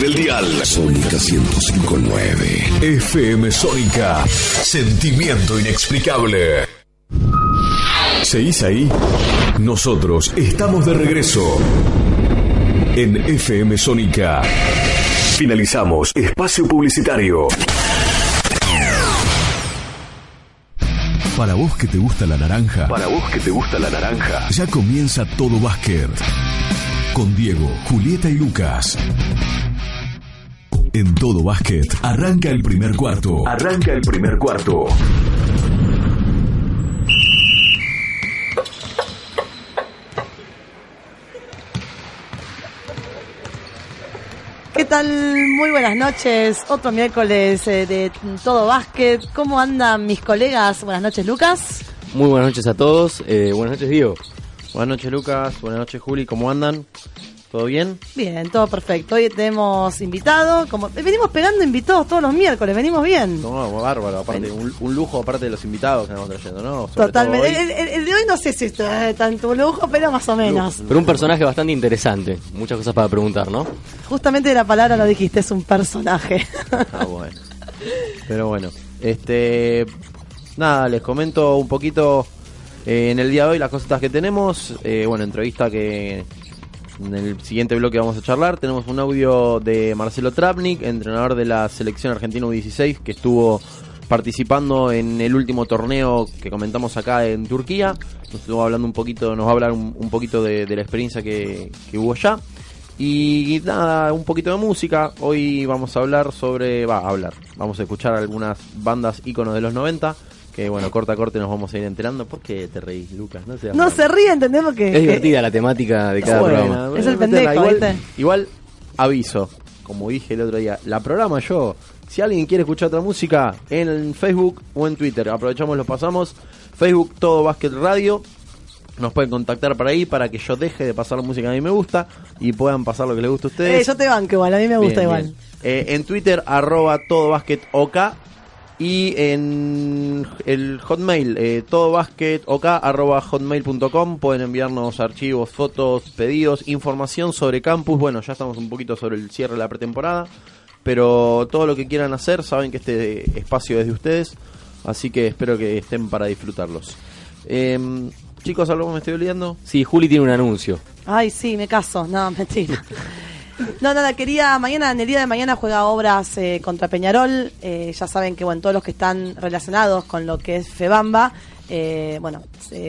del dial. Sónica 1059. FM Sónica. Sentimiento inexplicable. ¿Seguís ahí? Nosotros estamos de regreso. En FM Sónica. Finalizamos espacio publicitario. Para vos que te gusta la naranja. Para vos que te gusta la naranja. Ya comienza todo básquet. Con Diego, Julieta y Lucas. En todo básquet, arranca el primer cuarto. Arranca el primer cuarto. ¿Qué tal? Muy buenas noches. Otro miércoles eh, de todo básquet. ¿Cómo andan mis colegas? Buenas noches, Lucas. Muy buenas noches a todos. Eh, buenas noches, Diego. Buenas noches, Lucas. Buenas noches, Juli. ¿Cómo andan? ¿Todo bien? Bien, todo perfecto. Hoy tenemos invitado, como venimos pegando invitados todos los miércoles, venimos bien. No, bárbaro, aparte, un, lujo aparte de los invitados que estamos trayendo, ¿no? Totalmente. El, de hoy no sé si es tanto lujo, pero más o menos. Pero un personaje bastante interesante, muchas cosas para preguntar, ¿no? Justamente la palabra lo dijiste, es un personaje. Ah, bueno. Pero bueno, este nada, les comento un poquito eh, en el día de hoy las cositas que tenemos. Eh, bueno, entrevista que en el siguiente bloque vamos a charlar. Tenemos un audio de Marcelo Trapnik, entrenador de la selección argentina U16, que estuvo participando en el último torneo que comentamos acá en Turquía. Nos estuvo hablando un poquito, nos va a hablar un, poquito de, la experiencia que, hubo allá. Y nada, un poquito de música. Hoy vamos a hablar sobre. Va a hablar. Vamos a escuchar algunas bandas íconos de los 90 que bueno, corta a corte nos vamos a ir enterando. ¿Por qué te reís, Lucas? No, no se ríe, entendemos que... Es divertida la temática de cada programa. Es el pendejo, igual, igual, aviso, como dije el otro día, la programa yo. Si alguien quiere escuchar otra música, en Facebook o en Twitter, aprovechamos, lo pasamos. Facebook, todo Basket Radio. Nos pueden contactar por ahí para que yo deje de pasar la música que a mí me gusta y puedan pasar lo que les gusta a ustedes. Eh, yo te banco igual, a mí me gusta igual. Eh, en Twitter, arroba todo basket OK y en el hotmail, eh, hotmail.com pueden enviarnos archivos, fotos, pedidos, información sobre campus. Bueno, ya estamos un poquito sobre el cierre de la pretemporada, pero todo lo que quieran hacer, saben que este espacio es de ustedes, así que espero que estén para disfrutarlos. Em, chicos, ¿algo me estoy olvidando? Sí, Juli tiene un anuncio. Ay, sí, me caso. No, mentira. No, nada, quería, mañana, en el día de mañana juega obras eh, contra Peñarol. Eh, ya saben que, bueno, todos los que están relacionados con lo que es Febamba, eh, bueno,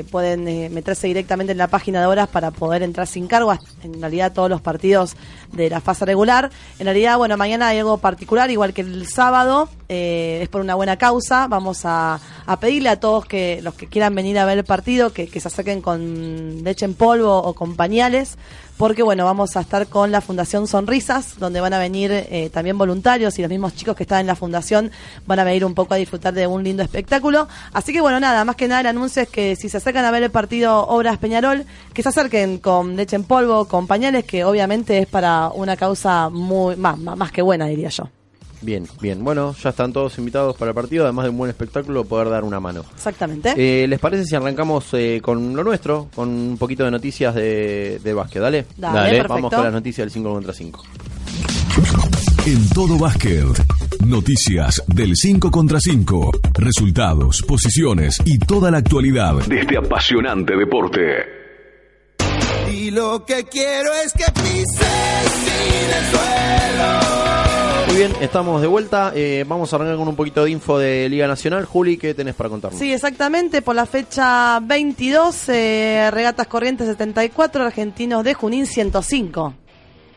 pueden meterse directamente en la página de obras para poder entrar sin cargo. En realidad, todos los partidos de la fase regular. En realidad, bueno, mañana hay algo particular, igual que el sábado, es por una buena causa. Vamos a, pedirle a todos que los que quieran venir a ver el partido, que, que se acerquen con leche en polvo o con pañales porque bueno, vamos a estar con la Fundación Sonrisas, donde van a venir eh, también voluntarios y los mismos chicos que están en la fundación van a venir un poco a disfrutar de un lindo espectáculo. Así que bueno, nada, más que nada el anuncio es que si se acercan a ver el partido Obras Peñarol, que se acerquen con leche en polvo, con pañales, que obviamente es para una causa muy más, más que buena, diría yo. Bien, bien. Bueno, ya están todos invitados para el partido, además de un buen espectáculo, poder dar una mano. Exactamente. Eh, ¿Les parece si arrancamos eh, con lo nuestro, con un poquito de noticias de, de básquet? Dale. Dale, Vamos con las noticias del 5 contra 5. En todo básquet, noticias del 5 contra 5, resultados, posiciones y toda la actualidad de este apasionante deporte. Y lo que quiero es que pises sin el suelo bien, estamos de vuelta. Eh, vamos a arrancar con un poquito de info de Liga Nacional. Juli, ¿qué tenés para contarnos? Sí, exactamente. Por la fecha 22, eh, Regatas Corrientes 74, Argentinos de Junín 105.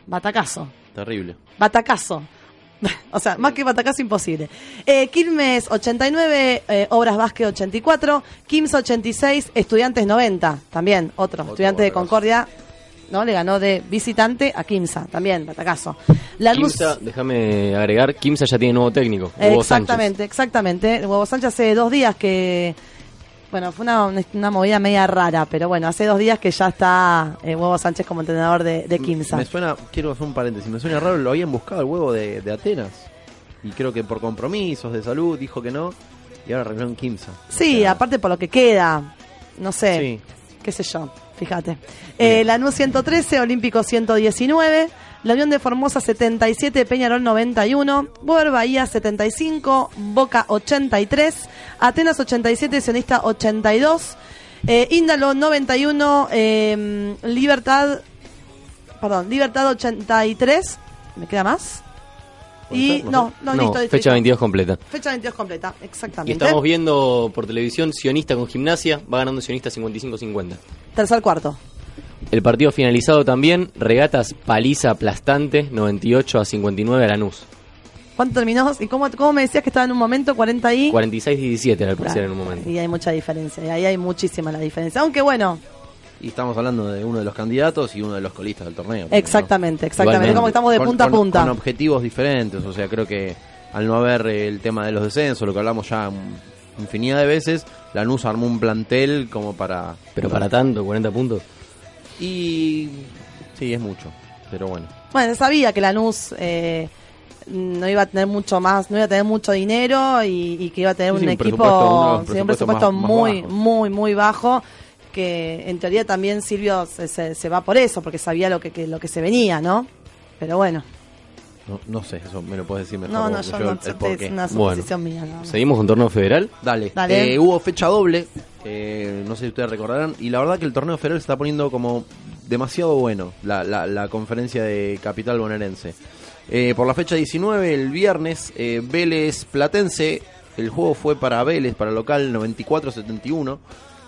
Batacazo. Terrible. Batacazo. o sea, más que batacazo imposible. Eh, Quilmes 89, eh, Obras Vázquez 84, Kims 86, Estudiantes 90, también otro, Estudiantes de Concordia ¿no? Le ganó de visitante a Kimsa, también, batacazo. La Kimsa, déjame agregar, Kimsa ya tiene nuevo técnico, Hugo Exactamente, exactamente. Hugo Sánchez hace dos días que... Bueno, fue una, una, movida media rara, pero bueno, hace dos días que ya está eh, Huevo Sánchez como entrenador de, de Kimsa. Me suena, quiero hacer un paréntesis, me suena raro, lo habían buscado el huevo de, Atenas. Y creo que por compromisos de salud dijo que no, y ahora arregló en Kimsa. Sí, aparte por lo que queda, no sé, qué sé yo. Fíjate. Eh, Lanús 113, Olímpico 119, La Unión de Formosa 77, Peñarol 91, Boer Bahía 75, Boca 83, Atenas 87, Sionista 82, eh, Índalo 91, eh, Libertad, perdón, Libertad 83, ¿me queda más? Y no, no, listo, listo, fecha listo. 22 completa. Fecha 22 completa, Y exactamente. estamos viendo por televisión Sionista con Gimnasia, va ganando Sionista 55-50. Tercer cuarto. El partido finalizado también, Regatas paliza aplastante, 98 a 59 a Lanús. ¿Cuánto terminó? ¿Y cómo, cómo me decías que estaba en un momento 40 y...? 46-17 era el parcial Claro, en un momento. Y hay mucha diferencia, y ahí hay muchísima la diferencia. Aunque bueno, Y estamos hablando de uno de los candidatos y uno de los colistas del torneo. exactamente, exactamente. Igualmente. Como que estamos de Con- punta con- a punta. Con objetivos diferentes, o sea, creo que al no haber eh, el tema de los descensos, lo que hablamos ya infinidad de veces, Lanús armó un plantel como para... Pero para tanto, 40 puntos. Y... Sí, es mucho, pero bueno. Bueno, sabía que Lanús eh, no iba a tener mucho más, no iba a tener mucho dinero y, y que iba a tener Sí, un equipo, sí, un presupuesto más- muy, muy, muy bajo. Que en teoría también Silvio se, se- se va por eso, porque sabía lo que, que- lo que se venía, ¿no? Pero bueno, No, no sé, eso me lo puedes decir mejor. no, no, yo yo no es una Bueno. suposición mía. Seguimos con torneo federal. Dale. Dale. Eh, hubo fecha doble, eh, no sé si ustedes recordarán, y la verdad que el torneo federal se está poniendo como demasiado bueno, la, la, la conferencia de Capital Bonaerense. Eh, por la fecha 19, el viernes, eh, Vélez Platense, el juego fue para Vélez, para local 94-71.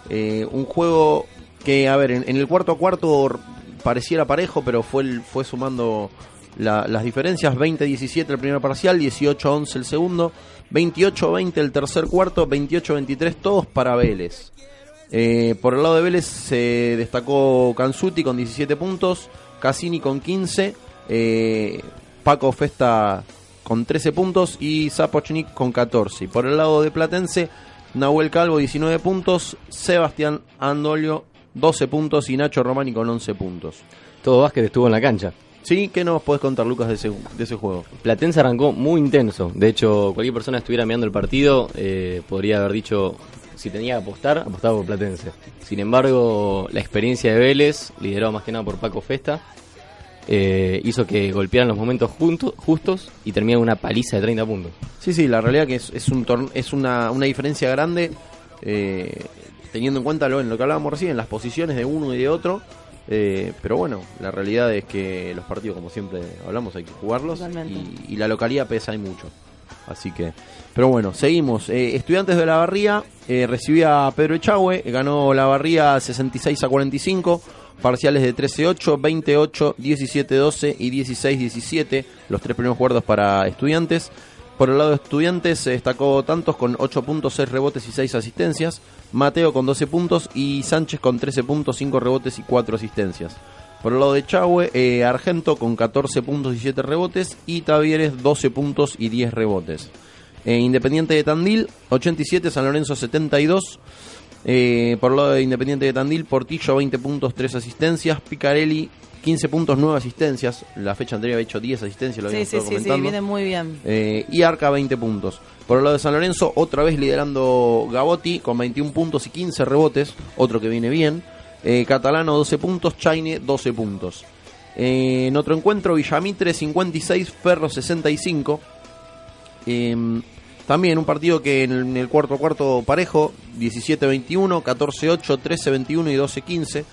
Eh, un juego que, a ver, en, el cuarto a cuarto pareciera parejo, pero fue, fue sumando la- las diferencias. 20-17 el primer parcial, 18-11 el segundo, 28-20 el tercer cuarto, 28-23 todos para Vélez. Eh, por el lado de Vélez se destacó Canzuti con 17 puntos, Cassini con 15, eh, Paco Festa con 13 puntos y Zapochnik con 14. Y por el lado de Platense, Nahuel Calvo 19 puntos, Sebastián Andolio 12 puntos y Nacho Romani con 11 puntos. Todo básquet estuvo en la cancha. ¿Sí? ¿Qué nos podés contar, Lucas, de ese, de ese juego? Platense arrancó muy intenso. De hecho, cualquier persona que estuviera mirando el partido eh, podría haber dicho, si tenía que apostar, apostaba por Platense. Sin embargo, la experiencia de Vélez, liderado más que nada por Paco Festa, eh, hizo que golpearan los momentos juntos, justos y terminaron una paliza de 30 puntos. Sí, sí, la realidad que es, es, un torn- es una, una diferencia grande, eh, teniendo en cuenta lo, en lo que hablábamos recién, las posiciones de uno y de otro. eh, pero bueno, la realidad es que los partidos, como siempre hablamos, hay que jugarlos y, y la localidad pesa y mucho. Así que, pero bueno, seguimos. Eh, Estudiantes de la Barría eh, recibía a Pedro Echagüe, ganó la Barría 66 a 45, parciales de 13-8, 28, 17-12 y 16-17, los tres primeros cuartos para Estudiantes. Por el lado de Estudiantes se destacó Tantos con 8 puntos, 6 rebotes y 6 asistencias, Mateo con 12 puntos y Sánchez con 13 puntos, 5 rebotes y 4 asistencias. Por el lado de Chahue, eh, Argento con 14 puntos y 7 rebotes y Tavieres 12 puntos y 10 rebotes. Eh, Independiente de Tandil, 87, San Lorenzo 72. Eh, por el lado de Independiente de Tandil, Portillo 20 puntos, 3 asistencias. Picarelli 15 puntos, 9 asistencias. La fecha anterior había hecho 10 asistencias, lo Sí, habíamos sí, sí, sí, comentando. viene muy bien. Eh, y Arca 20 puntos. Por el lado de San Lorenzo, otra vez liderando Gavotti con 21 puntos y 15 rebotes, otro que viene bien. Eh, Catalano 12 puntos, Chaine 12 puntos. Eh, en otro encuentro, Villamitre 56, Ferro 65. También un partido que en el, cuarto cuarto parejo, 17-21, 14-8, 13-21 y 12-15.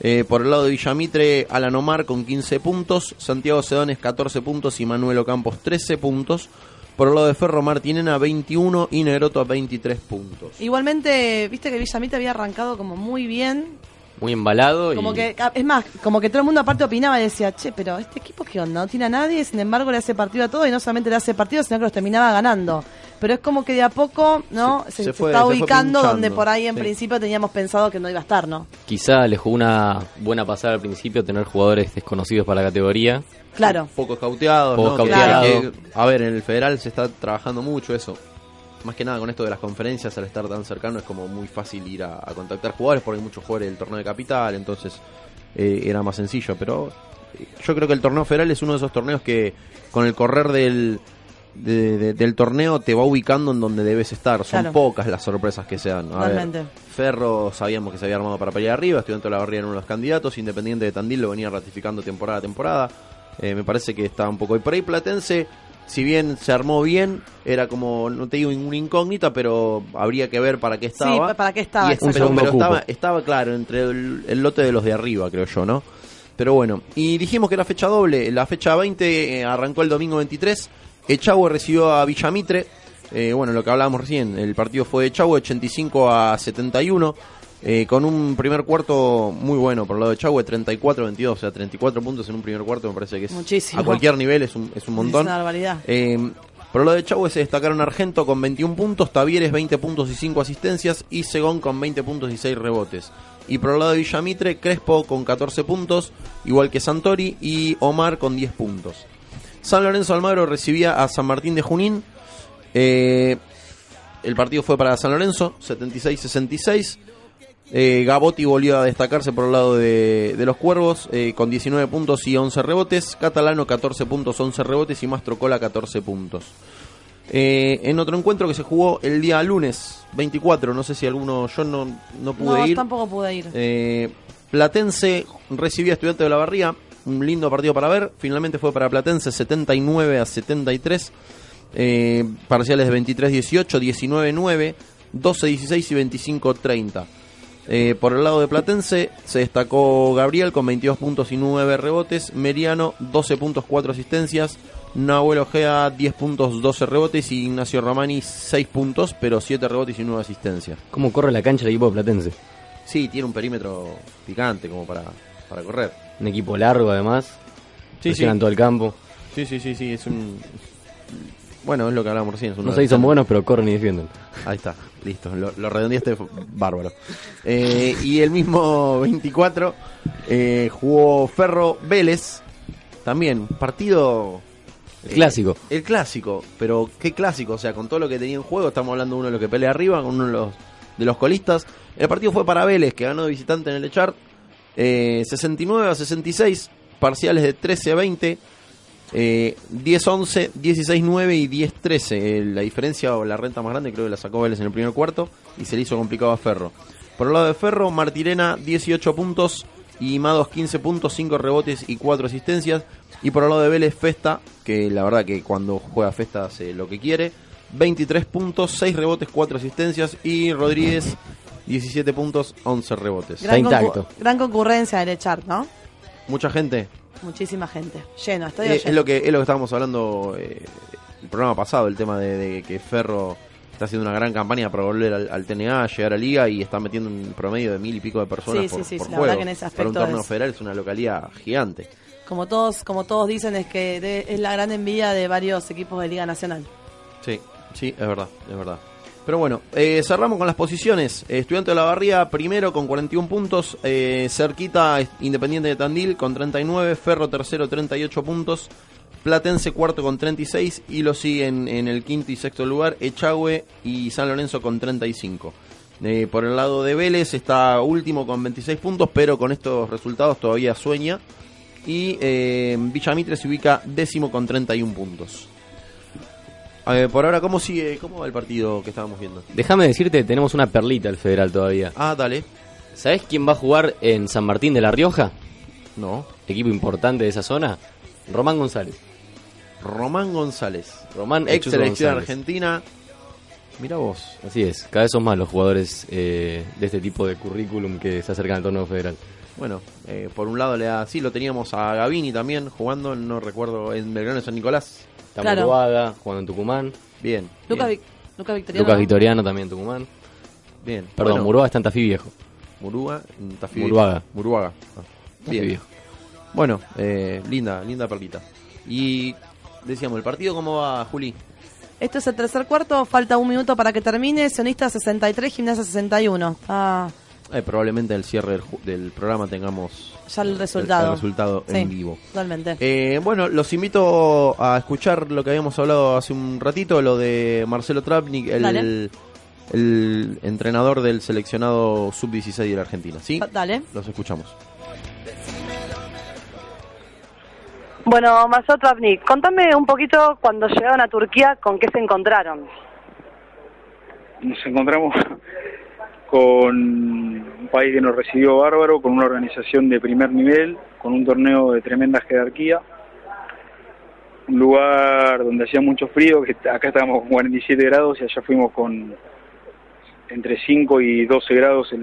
Eh, por el lado de Villamitre, Alan Omar con 15 puntos, Santiago Sedones 14 puntos y Manuel Ocampos 13 puntos. Por el lado de Ferro, Martinena 21 y Negroto 23 puntos. Igualmente, viste que Villamita había arrancado como muy bien. Muy embalado Como y que, es más, como que todo el mundo aparte opinaba y decía, che, pero este equipo qué onda, no tiene a nadie, sin embargo le hace partido a todo y no solamente le hace partido, sino que los terminaba ganando. Pero es como que de a poco, ¿no? Se- Se, se se fue- está se ubicando donde por ahí en sí. principio teníamos pensado que no iba a estar, ¿no? quizá le jugó una buena pasada al principio tener jugadores desconocidos para la categoría. Claro. Poco escauteados, Poco ¿no? Que- escauteado. que- a ver, en el federal se está trabajando mucho eso. Más que nada con esto de las conferencias, al estar tan cercano, es como muy fácil ir a, a contactar jugadores porque hay muchos jugadores del torneo de capital, entonces eh, era más sencillo. Pero eh, yo creo que el torneo federal es uno de esos torneos que con el correr del, de- de- del torneo te va ubicando en donde debes estar. Son Claro. pocas las sorpresas que se dan. A ver. Ferro sabíamos que se había armado para pelear arriba, Estudiante de la Barría era uno de los candidatos, Independiente de Tandil lo venía ratificando temporada a temporada. Eh, me parece que está un poco. Y por ahí Platense, si bien se armó bien, era como, no te digo ninguna incógnita, pero habría que ver para qué estaba. pa- para qué estaba, Y es- exacto. pero, estaba, estaba claro entre el, el lote de los de arriba, creo yo, ¿no? Pero bueno, y dijimos que era fecha doble. La fecha 20 eh, arrancó el domingo 23. Echagüe recibió a Villamitre. Eh, bueno, lo que hablábamos recién, el partido fue de Echagüe 85 a 71. eh, con un primer cuarto muy bueno por el lado de Echagüe, 34-22, o sea, 34 puntos en un primer cuarto, me parece que es Muchísimo. a cualquier nivel es un, es un montón. Es una barbaridad. Eh, por el lado de Echagüe se destacaron Argento con 21 puntos, Tavieres 20 puntos y 5 asistencias y Segón con 20 puntos y 6 rebotes. Y por el lado de Villamitre, Crespo con 14 puntos, igual que Santori, y Omar con 10 puntos. San Lorenzo Almagro recibía a San Martín de Junín. Eh, el partido fue para San Lorenzo, 76-66. Eh, Gabotti volvió a destacarse por el lado de, de los Cuervos eh, con 19 puntos y 11 rebotes. Catalano 14 puntos, 11 rebotes y Mastrocola 14 puntos. Eh, en otro encuentro que se jugó el día lunes 24, no sé si alguno, yo no, no pude no, ir. tampoco pude ir. Eh, Platense recibía a Estudiante de la Barría, un lindo partido para ver. Finalmente fue para Platense 79 a 73. Eh, parciales de 23-18, 19-9, 12-16 y 25-30. Eh, por el lado de Platense se destacó Gabriel con 22 puntos y 9 rebotes, Meriano 12 puntos, 4 asistencias, Nahuel Ojea 10 puntos, 12 rebotes y Ignacio Romani 6 puntos, pero 7 rebotes y 9 asistencias. ¿Cómo corre la cancha el equipo de Platense? Sí, tiene un perímetro picante como para, para correr. Un equipo largo además. Sí, sí. todo el campo. Sí, sí, sí, sí, es un... Bueno, es lo que hablamos recién. No sé si son buenos, pero corren y defienden. Ahí está, listo, lo, lo redondeaste bárbaro. Eh, y el mismo 24 eh, jugó Ferro Vélez, también, partido... El clásico. El clásico, pero qué clásico, o sea, con todo lo que tenía en juego, estamos hablando de uno de los que pelea arriba, con uno de los, de los colistas. El partido fue para Vélez, que ganó de visitante en el Echar, eh, 69 a 66, parciales de 13 a 20, eh, 10-11, 16-9 y 10-13. Eh, la diferencia o la renta más grande creo que la sacó Vélez en el primer cuarto y se le hizo complicado a Ferro. Por el lado de Ferro, Martirena 18 puntos y Mados 15 puntos, 5 rebotes y 4 asistencias. Y por el lado de Vélez, Festa, que la verdad que cuando juega Festa hace lo que quiere. 23 puntos, 6 rebotes, 4 asistencias. Y Rodríguez 17 puntos, 11 rebotes. Está concu- intacto. gran concurrencia del Echar, ¿no? Mucha gente. Muchísima gente. Lleno, estadio Eh, lleno. es lo que es lo que estábamos hablando eh, el programa pasado, el tema de, de que Ferro está haciendo una gran campaña para volver al, al TNA, llegar a Liga y está metiendo un promedio de mil y pico de personas Sí, por, sí, sí, por la juego. verdad que en ese para un torneo es- federal es una localidad gigante. Como todos, como todos dicen, es que de- es la gran envidia de varios equipos de Liga Nacional. Sí, sí, es verdad, es verdad. Pero bueno, eh, cerramos con las posiciones. Eh, Estudiante de la Barría primero con 41 puntos. eh, cerquita Independiente de Tandil con 39. Ferro tercero 38 puntos. Platense cuarto con 36. Y lo siguen en el quinto y sexto lugar Echagüe y San Lorenzo con 35. Eh, por el lado de Vélez está último con 26 puntos, pero con estos resultados todavía sueña. Y Villamitre se ubica décimo con 31 puntos. Por ahora, ¿cómo sigue? ¿Cómo va el partido que estábamos viendo? Déjame decirte, tenemos una perlita al federal todavía. Ah, dale. ¿Sabés quién va a jugar en San Martín de la Rioja? No. Equipo importante de esa zona. Román González. Román González. Román Ex selección argentina. Mira vos. Así es, cada vez son más los jugadores eh, de este tipo de currículum que se acercan al torneo federal. Bueno, eh, por un lado le da. Sí, lo teníamos a Gavini también jugando, no recuerdo, en Belgrano de San Nicolás. Está Claro. Muruaga, jugando en Tucumán. Bien. Luca, bien, Victoriano. Lucas Vitoriano también en Tucumán. bien. Perdón, Bueno, Muruaga está en Tafí Viejo. Murúa, mm, Tafí- Muruaga. Muruaga. Ah, bien. Viejo. Bueno, eh, linda, linda perlita. Y decíamos, ¿el partido cómo va, Juli? Esto es el tercer cuarto, falta un minuto para que termine. Sionista 63, Gimnasia 61. Ah, Eh, probablemente el cierre del programa tengamos ya el resultado. el resultado Sí, en vivo. Totalmente. Eh, bueno, los invito a escuchar lo que habíamos hablado hace un ratito, lo de Marcelo Trapnik, el, Dale. el entrenador del seleccionado sub-16 de la Argentina. ¿Sí? Ah, Dale. Los escuchamos. Bueno, Marcelo Travnik, contame un poquito cuando llegaron a Turquía, ¿con qué se encontraron? Nos encontramos con un país que nos recibió bárbaro, con una organización de primer nivel, con un torneo de tremenda jerarquía, un lugar donde hacía mucho frío, que acá estábamos con 47 grados y allá fuimos con entre 5 y 12 grados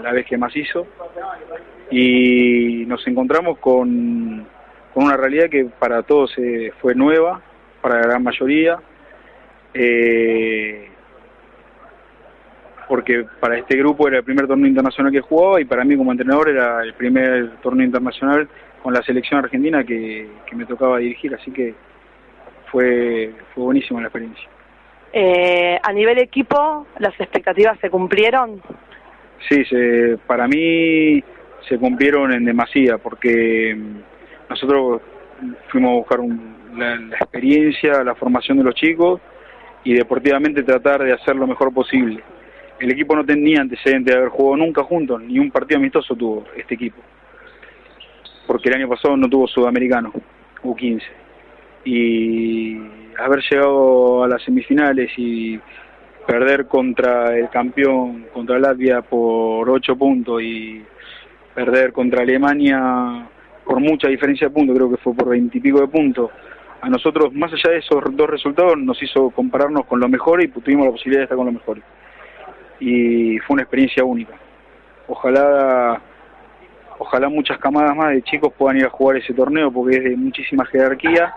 la vez que más hizo, y nos encontramos con con una realidad que para todos eh, fue nueva, para la gran mayoría, eh, porque para este grupo era el primer torneo internacional que jugaba y para mí como entrenador era el primer torneo internacional con la selección argentina que, me tocaba dirigir, así que fue, fue buenísima la experiencia. Eh, a nivel equipo, ¿las expectativas se cumplieron? Sí, se, para mí se cumplieron en demasía, porque nosotros fuimos a buscar la, experiencia, la formación de los chicos y deportivamente tratar de hacer lo mejor posible. El equipo no tenía antecedentes de haber jugado nunca juntos, ni un partido amistoso tuvo este equipo, porque el año pasado no tuvo sudamericano, U15. Y haber llegado a las semifinales y perder contra el campeón, contra Latvia por 8 puntos y perder contra Alemania por mucha diferencia de puntos, creo que fue por veintipico de puntos. A nosotros, más allá de esos dos resultados, nos hizo compararnos con lo mejor y tuvimos la posibilidad de estar con lo mejor. Y fue una experiencia única. Ojalá, ojalá muchas camadas más de chicos puedan ir a jugar ese torneo porque es de muchísima jerarquía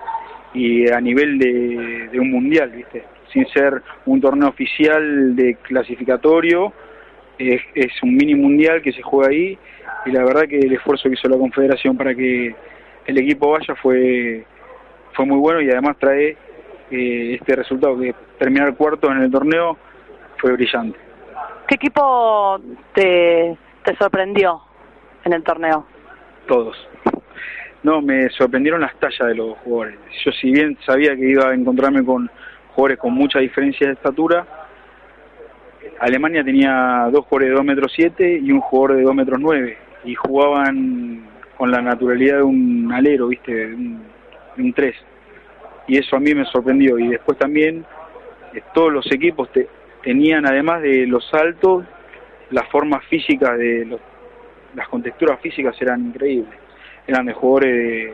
y a nivel de, un mundial, ¿viste? Sin ser un torneo oficial de clasificatorio, es, es un mini mundial que se juega ahí y la verdad que el esfuerzo que hizo la Confederación para que el equipo vaya fue, fue muy bueno y además trae eh, este resultado que terminar cuarto en el torneo fue brillante. ¿Qué equipo te, te sorprendió en el torneo? Todos. No, me sorprendieron las tallas de los jugadores. Yo si bien sabía que iba a encontrarme con jugadores con mucha diferencia de estatura, Alemania tenía dos jugadores de 2 metros 7 y un jugador de 2 metros 9 y jugaban con la naturalidad de un alero, ¿viste? De un, 3. Y eso a mí me sorprendió. Y después también eh, todos los equipos tenían, además de los saltos, las formas físicas de los, las contexturas físicas eran increíbles. Eran de jugadores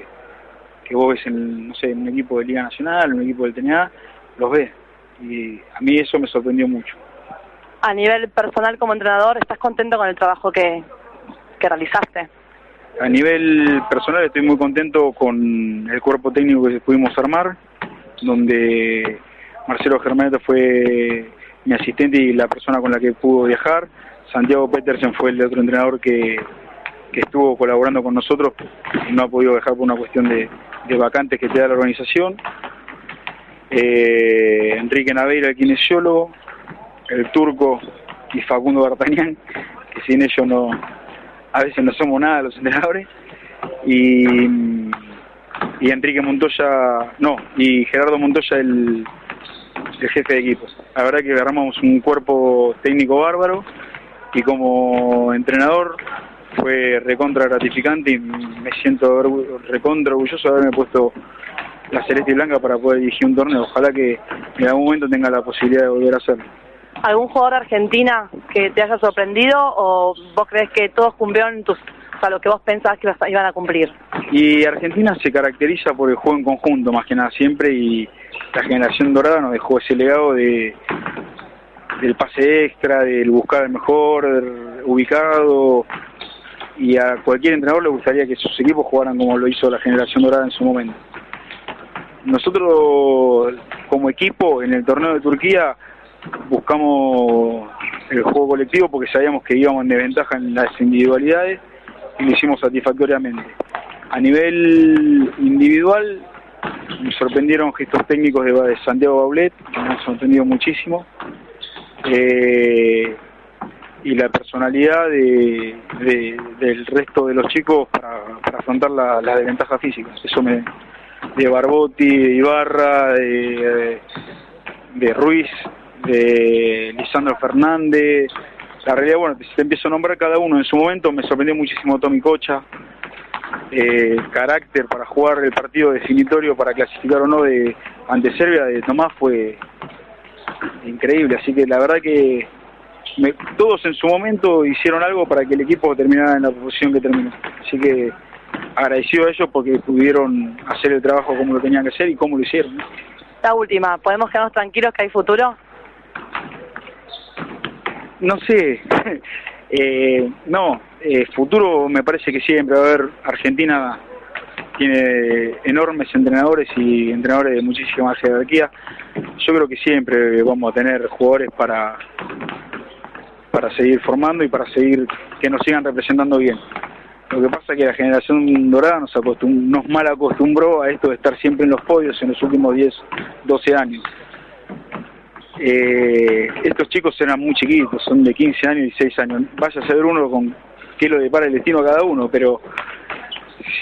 que vos ves en, no sé, en un equipo de Liga Nacional, en un equipo del TNA, los ves. Y a mí eso me sorprendió mucho. A nivel personal como entrenador, ¿estás contento con el trabajo que, que realizaste? A nivel personal estoy muy contento con el cuerpo técnico que pudimos armar, donde Marcelo Germaneto fue mi asistente y la persona con la que pudo viajar. Santiago Petersen fue el otro entrenador que, que estuvo colaborando con nosotros no ha podido viajar por una cuestión de, de vacantes que te da la organización. Eh, Enrique Naveira, el kinesiólogo, el turco y Facundo D'Artagnan, que sin ellos no, a veces no somos nada los entrenadores, y, y Enrique Montoya, no, y Gerardo Montoya el, el jefe de equipo. La verdad que agarramos un cuerpo técnico bárbaro y como entrenador fue recontra gratificante y me siento recontra orgulloso de haberme puesto la celeste y blanca para poder dirigir un torneo. Ojalá que en algún momento tenga la posibilidad de volver a hacerlo algún jugador de Argentina que te haya sorprendido o vos crees que todos cumplieron tus, o lo que vos pensabas que iban a cumplir? Y Argentina se caracteriza por el juego en conjunto, más que nada siempre, y la generación dorada nos dejó ese legado de del pase extra, del buscar el mejor ubicado, y a cualquier entrenador le gustaría que sus equipos jugaran como lo hizo la generación dorada en su momento. Nosotros como equipo en el torneo de Turquía buscamos el juego colectivo porque sabíamos que íbamos en desventaja en las individualidades y lo hicimos satisfactoriamente. A nivel individual, me sorprendieron gestos técnicos de, Santiago Baulet, que me han sorprendido muchísimo, eh, y la personalidad de, del resto de los chicos para, afrontar la, la, desventaja física. Eso me, de Barbotti, de Ibarra, de, de Ruiz, de Lisandro Fernández. La realidad, bueno, si te empiezo a nombrar cada uno en su momento, me sorprendió muchísimo Tommy Cocha, eh, carácter para jugar el partido definitorio para clasificar o no de ante Serbia de Tomás fue increíble. Así que la verdad que me- todos en su momento hicieron algo para que el equipo terminara en la posición que terminó. Así que agradecido a ellos porque pudieron hacer el trabajo como lo tenían que hacer y cómo lo hicieron. Esta última, ¿podemos quedarnos tranquilos que hay futuro? No sé, eh, no, eh, futuro me parece que siempre va a haber. Argentina tiene enormes entrenadores y entrenadores de muchísima jerarquía. Yo creo que siempre vamos a tener jugadores para para seguir formando y para seguir que nos sigan representando bien. Lo que pasa es que la generación dorada nos, acostum- nos mal acostumbró a esto de estar siempre en los podios en los últimos 10, 12 años. Eh, estos chicos eran muy chiquitos, son de 15 años y 6 años. Vaya a saber uno con qué lo depara el destino a cada uno, pero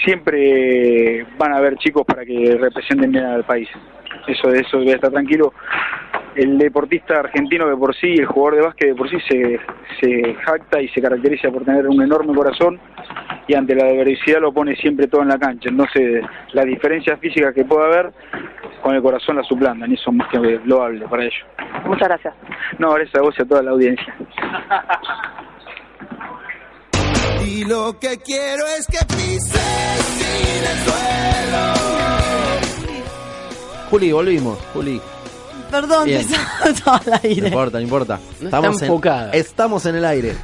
siempre van a haber chicos para que representen bien al país. Eso de eso debe estar tranquilo. El deportista argentino de por sí, el jugador de básquet de por sí se, se jacta y se caracteriza por tener un enorme corazón y ante la adversidad lo pone siempre todo en la cancha. Entonces, las diferencias físicas que pueda haber, con el corazón la suplantan y eso es más que loable para ellos. Muchas gracias. No, gracias a vos y a toda la audiencia. Y lo que quiero es que pises sin el suelo. Juli, volvimos. Juli, Perdón, estaba al no aire. importa, no importa. No está enfocada. En, estamos en el aire.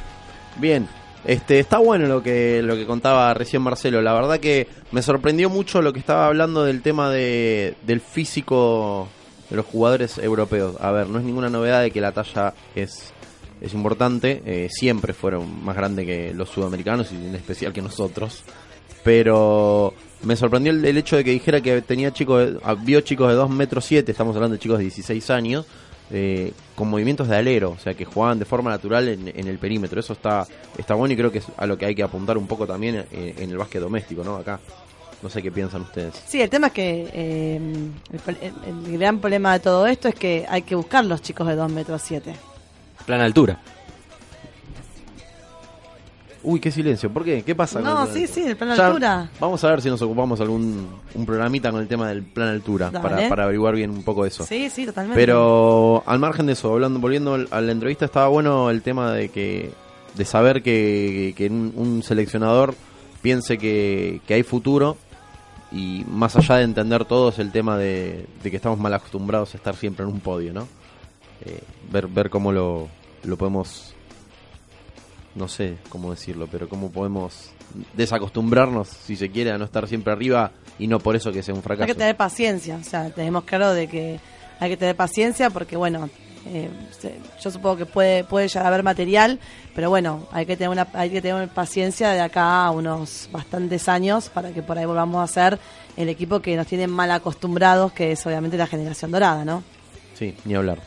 Bien. Este, está bueno lo que, lo que contaba recién Marcelo. La verdad que me sorprendió mucho lo que estaba hablando del tema de, del físico de los jugadores europeos. A ver, no es ninguna novedad de que la talla es, es importante. eh, siempre fueron más grandes que los sudamericanos y en especial que nosotros. Pero me sorprendió el, el hecho de que dijera que tenía chicos, de- ah, vio chicos de 2 metros 7, estamos hablando de chicos de 16 años, eh, con movimientos de alero, o sea, que jugaban de forma natural en, en el perímetro. Eso está, está bueno y creo que es a lo que hay que apuntar un poco también en el básquet doméstico, ¿no? Acá. No sé qué piensan ustedes. Sí, el tema es que eh, el, pro- el- el gran problema de todo esto es que hay que buscar los chicos de 2 metros 7. Plan altura. Uy, qué silencio. ¿Por qué? ¿Qué pasa? No, sí, sí, el plan Ya, altura. Vamos a ver si nos ocupamos algún un programita con el tema del plan altura para, para averiguar bien un poco eso. Sí, sí, totalmente. Pero al margen de eso, hablando, volviendo a la entrevista, estaba bueno el tema de que de saber que, que un, un seleccionador piense que, que hay futuro y más allá de entender todos el tema de, de que estamos mal acostumbrados a estar siempre en un podio, ¿no? Eh, ver, ver cómo lo, lo podemos, no sé cómo decirlo, pero cómo podemos desacostumbrarnos, si se quiere, a no estar siempre arriba y no por eso que sea un fracaso. Hay que tener paciencia, o sea, tenemos claro de que hay que tener paciencia porque, bueno, eh, yo supongo que puede puede llegar a haber material, pero bueno, hay que tener una hay que tener paciencia de acá a unos bastantes años para que por ahí volvamos a ser el equipo que nos tienen mal acostumbrados, que es obviamente la generación dorada, ¿no? Sí, ni hablar.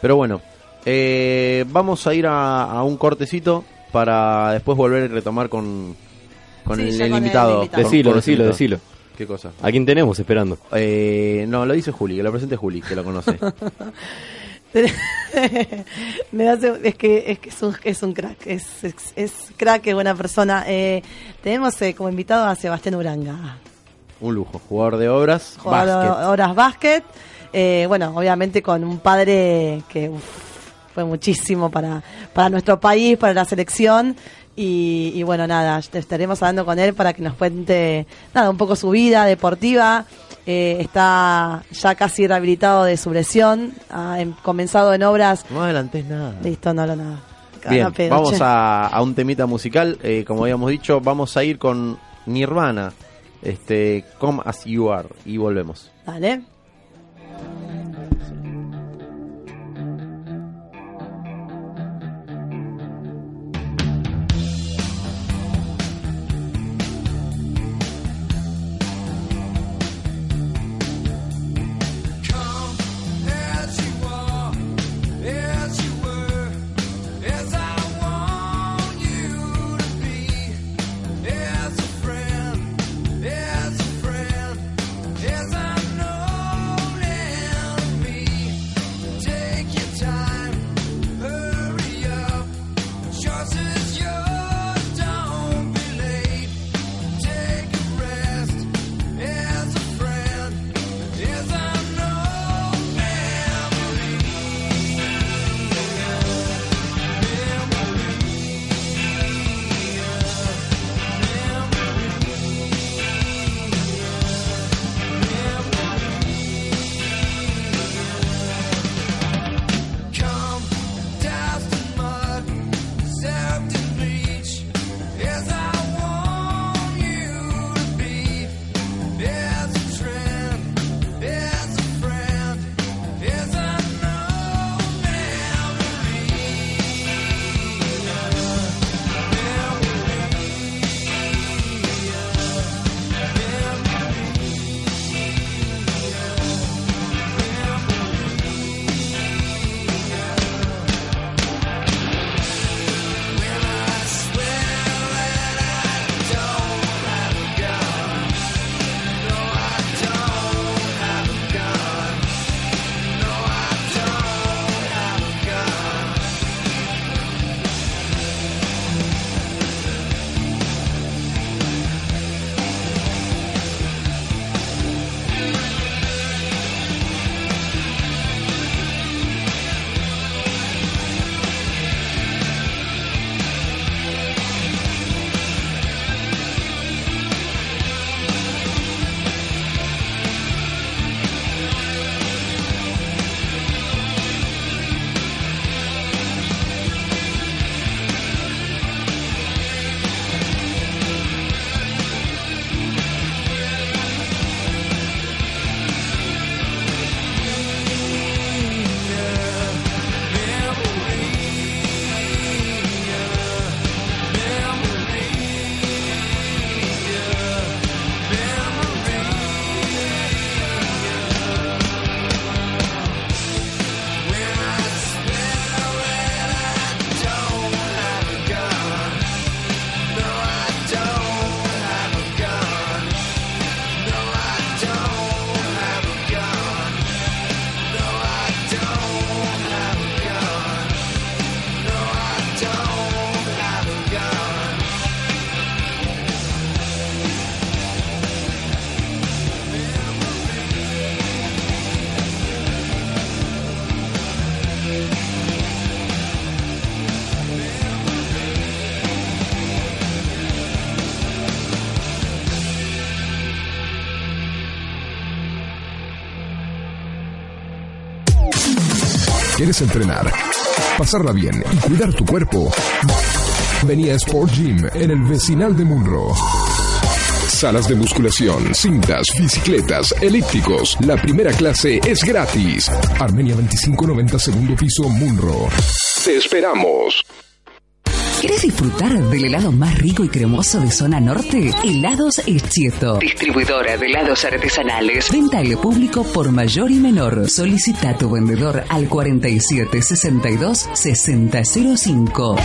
Pero bueno, eh, vamos a ir a, a un cortecito para después volver y retomar con, con, Sí, el, el con el invitado. Con- Decilo, con decilo, decilo. ¿Qué cosa? ¿A quién tenemos esperando? Eh, no, lo dice Juli, que lo presente Juli, que lo conoce. Me hace, es que es que es un, es un crack, es, es, es crack, es buena persona. Eh, tenemos eh, como invitado a Sebastián Uranga. un lujo, jugador de obras, jugador de básquet. horas básquet. Eh, bueno, obviamente con un padre que uf, fue muchísimo para, para nuestro país, para la selección. Y, y bueno, nada, estaremos hablando con él para que nos cuente nada, un poco su vida deportiva. Eh, está ya casi rehabilitado de su lesión, ha em- comenzado en obras. No adelantes nada. Listo, no hablo nada. Bien, pedo, vamos a, a un temita musical. eh, como habíamos dicho, vamos a ir con Nirvana, este, Come As You Are, y volvemos. Dale. ¿Quieres entrenar? Pasarla bien y cuidar tu cuerpo. Vení a Sport Gym en el vecinal de Munro. Salas de musculación, cintas, bicicletas, elípticos. La primera clase es gratis. Armenia 2590, segundo piso, Munro. Te esperamos. ¿Quieres disfrutar del helado más rico y cremoso de zona norte? Helados Eschieto. Distribuidora de helados artesanales. Venta al público por mayor y menor. Solicita a tu vendedor al 47 62 6005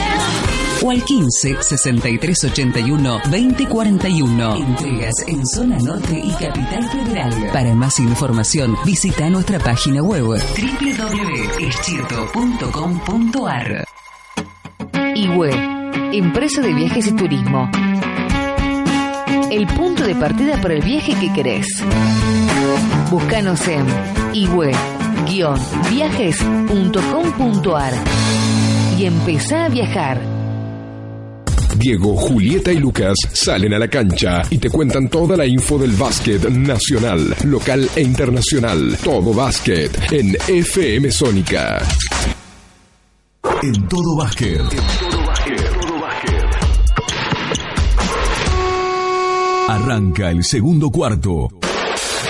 o al 15 63 81 20 41. Entregas en zona norte y capital federal. Para más información, visita nuestra página web www.eschieto.com.ar. IWE, Empresa de Viajes y Turismo. El punto de partida para el viaje que querés. Búscanos en iwe-viajes.com.ar y empezá a viajar. Diego, Julieta y Lucas salen a la cancha y te cuentan toda la info del básquet nacional, local e internacional. Todo básquet en FM Sónica. En todo básquet. Arranca el segundo cuarto.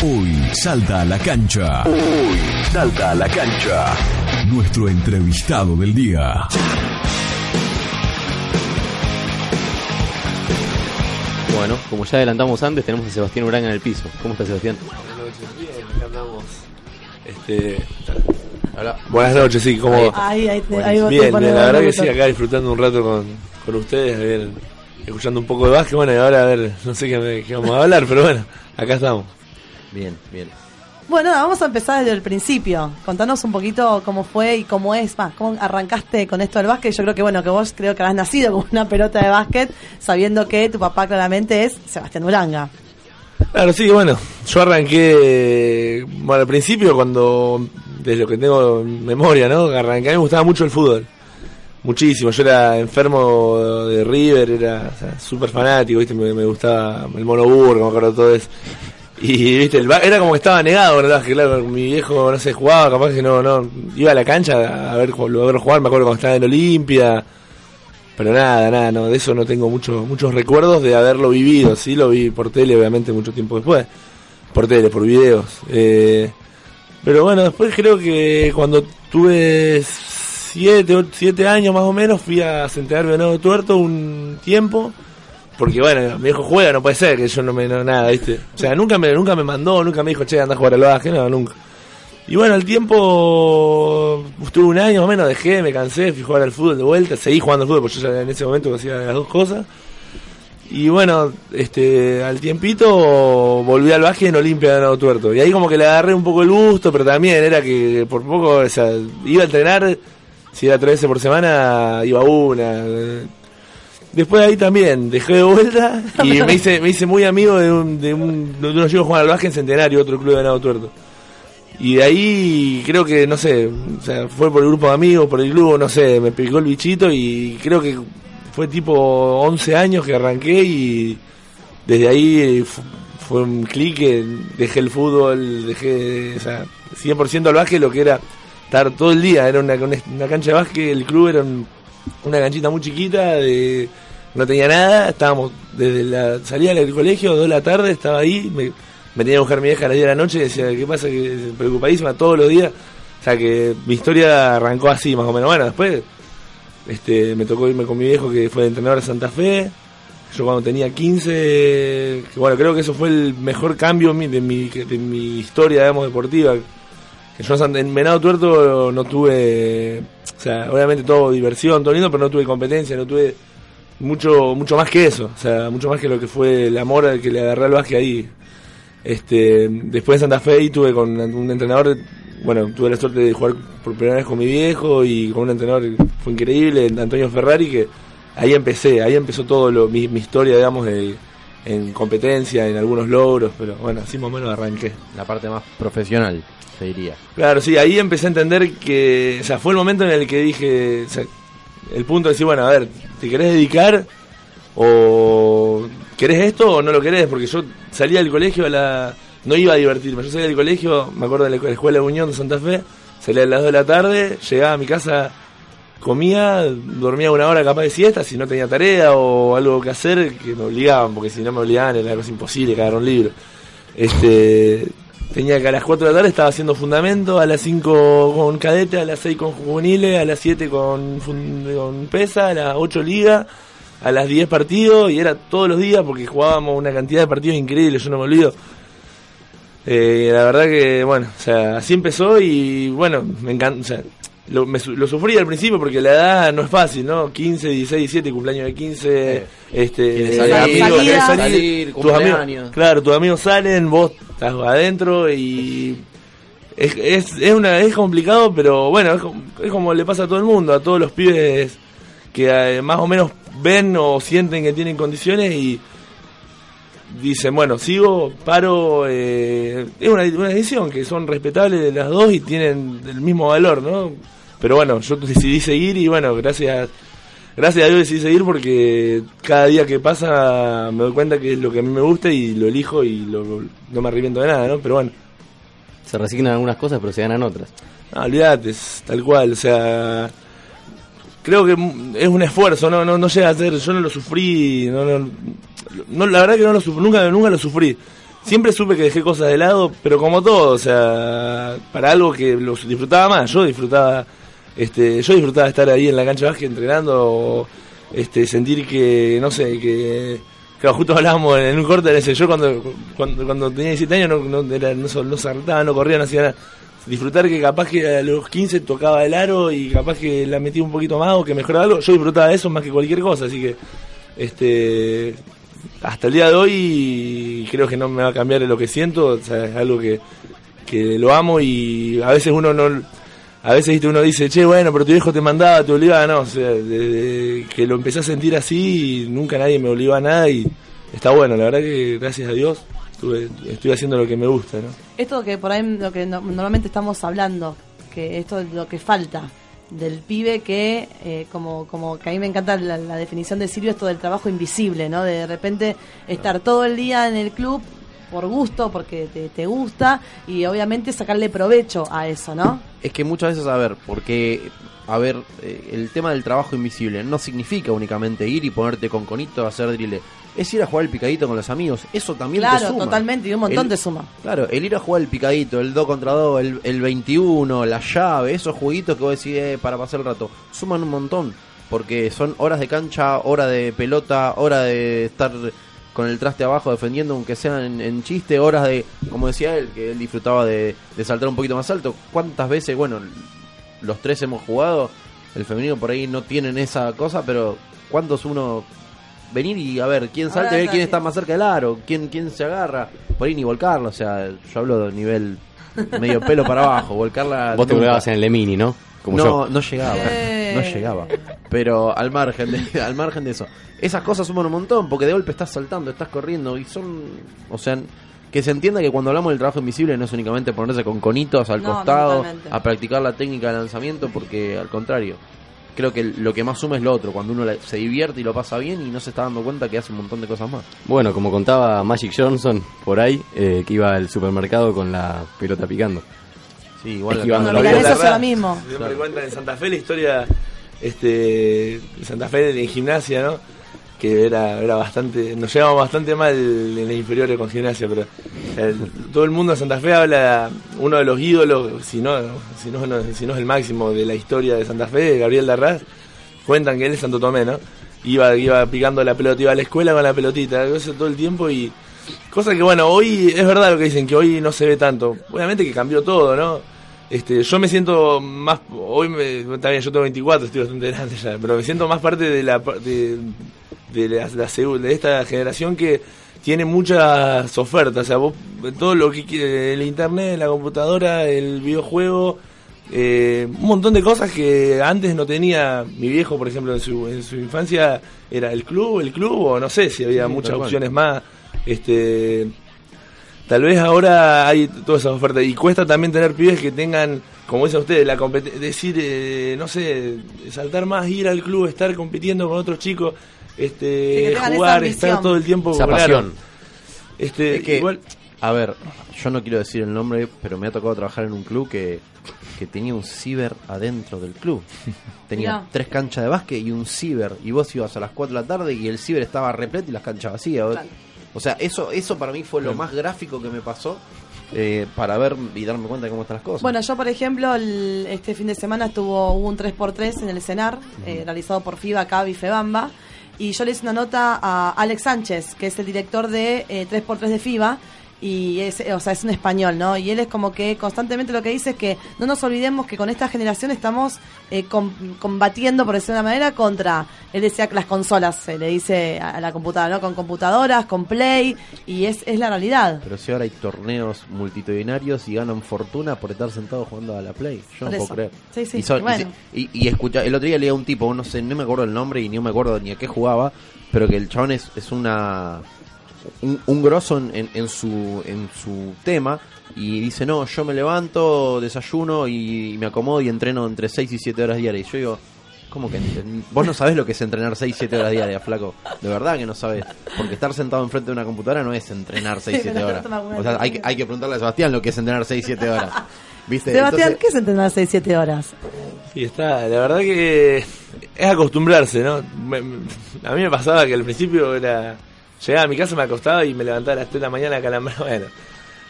Hoy salta a la cancha. Hoy salta a la cancha. Nuestro entrevistado del día. Bueno, como ya adelantamos antes, tenemos a Sebastián Urán en el piso. ¿Cómo está Sebastián? Buenas noches, bien, acá andamos. Este, hola. Buenas noches, sí, ¿cómo va? Ahí, ahí, te- ahí Bien, bien, la verdad que sí, acá disfrutando un rato con, con ustedes, ver, escuchando un poco de básquet, bueno, y ahora a ver, no sé qué, vamos a hablar, pero bueno, acá estamos. Bien, bien. Bueno, nada, vamos a empezar desde el principio. Contanos un poquito cómo fue y cómo es, más, cómo arrancaste con esto del básquet. Yo creo que, bueno, que vos creo que habrás nacido con una pelota de básquet, sabiendo que tu papá claramente es Sebastián Uranga. Claro, sí, bueno, yo arranqué, bueno, al principio cuando, desde lo que tengo en memoria, ¿no? Arranqué, a mí me gustaba mucho el fútbol, muchísimo, yo era enfermo de River, era o fanático, ¿viste? Me, gustaba el monoburgo, me acuerdo todo eso. Y, ¿viste? El era como que estaba negado, ¿verdad? Que claro, mi viejo, no sé, jugaba, capaz que no, no, iba a la cancha a ver, a verlo jugar, me acuerdo cuando estaba en Olimpia, pero nada, nada, no, de eso no tengo muchos muchos recuerdos de haberlo vivido, sí, lo vi por tele, obviamente, mucho tiempo después, por tele, por videos. Eh, pero bueno, después creo que cuando tuve siete, siete años más o menos, fui a Centenario Venado Tuerto un tiempo, porque bueno, mi viejo juega, no puede ser que yo no me, no, nada, ¿viste? O sea, nunca me, nunca me mandó, nunca me dijo, che, anda a jugar al básquet, no, nunca. Y bueno, al tiempo estuve un año más o menos, dejé, me cansé, fui a jugar al fútbol de vuelta, seguí jugando al fútbol porque yo ya en ese momento hacía las dos cosas. Y bueno, este, al tiempito volví al básquet en Olimpia de Nuevo Tuerto. Y ahí como que le agarré un poco el gusto, pero también era que por poco, o sea, iba a entrenar, si era tres veces por semana, iba una. Después de ahí también dejé de vuelta y me hice, me hice muy amigo de, un, de, un, de unos chicos que juegan al básquet en Centenario, otro club de Nuevo Tuerto. Y de ahí creo que, no sé, o sea, fue por el grupo de amigos, por el club, no sé, me picó el bichito y creo que fue tipo 11 años que arranqué y desde ahí fu- fue un clic dejé el fútbol, dejé, o sea, 100% al básquet, lo que era todo el día, era una, una, cancha de básquet, el club era un- una canchita muy chiquita, de, no tenía nada, estábamos desde la salida del colegio, 2 de la tarde, estaba ahí, me, me tenía que buscar mi vieja a las 10 de la noche y decía, ¿qué pasa? que Preocupadísima todos los días. O sea que mi historia arrancó así, más o menos. Bueno, después este, me tocó irme con mi viejo que fue entrenador de Santa Fe. Yo cuando tenía 15, que bueno, creo que eso fue el mejor cambio de mi, de mi historia, digamos, deportiva. Yo en Venado Tuerto no tuve, o sea, obviamente todo diversión, todo lindo, pero no tuve competencia, no tuve mucho mucho más que eso, o sea, mucho más que lo que fue el amor que le agarré al básquet ahí. Este, después en Santa Fe y tuve con un entrenador, bueno, tuve la suerte de jugar por primera vez con mi viejo y con un entrenador fue increíble, Antonio Ferrari, que ahí empecé, ahí empezó todo lo, mi, mi historia, digamos, de, en competencia, en algunos logros, pero bueno, así más o menos arranqué. La parte más profesional, se diría. Claro, sí, ahí empecé a entender que, o sea, fue el momento en el que dije, o sea, el punto de decir, bueno, a ver, ¿te querés dedicar o querés esto o no lo querés? Porque yo salía del colegio a la... No iba a divertirme, yo salía del colegio, me acuerdo de la escuela de Unión de Santa Fe, salía a las 2 de la tarde, llegaba a mi casa, comía, dormía una hora capaz de siesta, si no tenía tarea o algo que hacer, que me obligaban, porque si no me obligaban era cosa imposible cagar un libro. Este, tenía que a las 4 de la tarde estaba haciendo fundamento, a las 5 con cadete, a las 6 con juveniles, a las 7 con, con pesa, a las 8 liga, a las 10 partidos, y era todos los días porque jugábamos una cantidad de partidos increíbles, yo no me olvido. Eh, la verdad que, bueno, o sea, así empezó y bueno, me encanta, o sea, lo, me su- lo sufrí al principio porque la edad no es fácil, ¿no? 15, 16, 17, cumpleaños de 15, este, eh, salir, amigos, salidas. salir, tus amigos, cumpleaños. claro, tus amigos salen, vos estás adentro y es, es, es, una, es complicado, pero bueno, es, como- es como le pasa a todo el mundo, a todos los pibes que eh, más o menos ven o sienten que tienen condiciones y dicen, bueno, sigo, paro, eh, es una, una decisión que son respetables las dos y tienen el mismo valor, ¿no? Pero bueno, yo decidí seguir y bueno, gracias gracias a Dios decidí seguir porque cada día que pasa me doy cuenta que es lo que a mí me gusta y lo elijo y lo- no me arrepiento de nada, ¿no? Pero bueno, Se resignan algunas cosas, pero se ganan otras. no, olvídate, es tal cual, o sea, creo que es un esfuerzo, no, no, no llega a ser, yo no lo sufrí, no, no, no, la verdad que no lo sufrí, nunca, nunca lo sufrí. Siempre supe que dejé cosas de lado, pero como todo, o sea, para algo que lo disfrutaba más, yo disfrutaba, este, yo disfrutaba estar ahí en la cancha de entrenando, o, este, sentir que, no sé, que, claro, justo hablábamos en un corte, ese, yo cuando, cuando, tenía 17 años no, no, era, no, no saltaba, no corría, no hacía nada. Disfrutar que capaz que a los 15 tocaba el aro y capaz que la metía un poquito más o que mejoraba algo, yo disfrutaba de eso más que cualquier cosa, así que este hasta el día de hoy creo que no me va a cambiar lo que siento, o sea, es algo que, que lo amo y a veces uno no a veces uno dice, che, bueno, pero tu viejo te mandaba, te obligaba, no, o sea, desde que lo empecé a sentir así, nunca nadie me obligaba a nada y está bueno, la verdad que gracias a Dios estuve- estoy haciendo lo que me gusta, ¿no? Esto que por ahí lo que no- normalmente estamos hablando, que esto es lo que falta del pibe que, eh, como, como que a mí me encanta la, la definición de Silvio, esto del trabajo invisible, ¿no? De repente estar todo el día en el club por gusto, porque te, te gusta, y obviamente sacarle provecho a eso, ¿no? Es que muchas veces, a ver, porque, a ver, eh, el tema del trabajo invisible no significa únicamente ir y ponerte con conito a hacer drille. Es ir a jugar el picadito con los amigos. Eso también te Claro, suma. totalmente, y un montón El- te suma. Claro, el ir a jugar el picadito, el 2 contra 2, el, el 21, la llave, esos jueguitos que vos decís eh, para pasar el rato, suman un montón. Porque son horas de cancha, hora de pelota, hora de estar con el traste abajo defendiendo, aunque sea en, en chiste, horas de, como decía él, que él disfrutaba de, de saltar un poquito más alto. ¿Cuántas veces, bueno, los tres hemos jugado, el femenino por ahí no tienen esa cosa, pero ¿cuántos uno venir y a ver quién salta y ver quién está más cerca del aro, quién, quién se agarra, por ahí ni volcarla, o sea, yo hablo de nivel medio pelo para abajo, volcarla. Vos te colgabas en el Lemini, ¿no? Como no, yo. no llegaba, Eh. No llegaba. Pero al margen de, al margen de eso, esas cosas suman un montón, porque de golpe estás saltando, estás corriendo y son, o sea, que se entienda que cuando hablamos del trabajo invisible no es únicamente ponerse con conitos al No, costado a practicar la técnica de lanzamiento, porque al contrario, creo que lo que más suma es lo otro, cuando uno se divierte y lo pasa bien y no se está dando cuenta que hace un montón de cosas más. Bueno, como contaba Magic Johnson por ahí, eh, que iba al supermercado con la pelota picando. Sí, igual Esquivando la es ahora mismo. Siempre cuentan en Santa Fe la historia este de Santa Fe en gimnasia, ¿no? Que era, era bastante, nos llevamos bastante mal en las inferiores con gimnasia, pero el- todo el mundo de Santa Fe habla, uno de los ídolos, si no, si no, no- si no es el máximo de la historia de Santa Fe, Gabriel Darraz, cuentan que él es Santo Tomé, ¿no? Iba, iba picando la pelota, iba a la escuela con la pelotita, eso todo el tiempo y cosa que bueno, hoy es verdad lo que dicen, que hoy no se ve tanto. Obviamente que cambió todo, ¿no? Este, yo me siento más, hoy me, también yo tengo 24, estoy bastante grande ya, pero me siento más parte de la, de, de, la- la de esta generación que tiene muchas ofertas, o sea, vos, todo lo que el internet, la computadora, el videojuego, eh, un montón de cosas que antes no tenía mi viejo, por ejemplo, en su, en su infancia era el club, el club, o no sé si había Sí, muchas opciones más. Este, tal vez ahora hay todas esas ofertas y cuesta también tener pibes que tengan, como dicen ustedes, la compet- decir, eh, no sé, saltar más, ir al club, estar compitiendo con otros chicos, Sí, este, esa jugar, estar todo el tiempo Esa claro. pasión. Este, Es que, igual, a ver, yo no quiero decir el nombre, pero me ha tocado trabajar en un club que que tenía un ciber adentro del club. Tenía Mirá. tres canchas de básquet y un ciber. Y vos ibas a las 4 de la tarde y el ciber estaba repleto y las canchas vacías. Claro. O sea, eso, eso para mí fue lo más gráfico que me pasó eh, para ver y darme cuenta de cómo están las cosas. Bueno, yo por ejemplo, el- este fin de semana estuvo hubo un 3x3 en el CENAR, eh, realizado por FIBA, CAB y FEBAMBA, y yo le hice una nota a Alex Sánchez, que es el director de eh, 3x3 de FIBA, y es, o sea, es un español, ¿no? Y él es como que constantemente lo que dice es que no nos olvidemos que con esta generación estamos eh, com- combatiendo, por decirlo de una manera, contra, él decía que las consolas, se le dice a la computadora, ¿no? Con computadoras, con Play, y es, es la realidad. Pero si ahora hay torneos multitudinarios y ganan fortuna por estar sentados jugando a la Play. Yo no puedo creer. Sí, sí, Y, son- bueno. y- y escucha, el otro día leía a un tipo, no sé, no me acuerdo el nombre y no me acuerdo ni a qué jugaba, pero que el chabón es, es una un, un grosso en, en- en su en su tema y dice, no, yo me levanto, desayuno y me acomodo y entreno entre 6 y 7 horas diarias. Y yo digo, ¿cómo que vos no sabés lo que es entrenar 6 7 horas diarias, flaco? De verdad que no sabés. Porque estar sentado enfrente de una computadora no es entrenar 6 Sí, 7 me horas. O sea, hay, que- hay que preguntarle a Sebastián lo que es entrenar 6 7 horas. ¿Viste? Sebastián, Entonces- ¿qué es entrenar 6-7 horas? Sí, está, la verdad que es acostumbrarse, ¿no? Me- me- a mí me pasaba que al principio era. Llegaba a mi casa, me acostaba y me levantaba a las 3 de la mañana calambrado.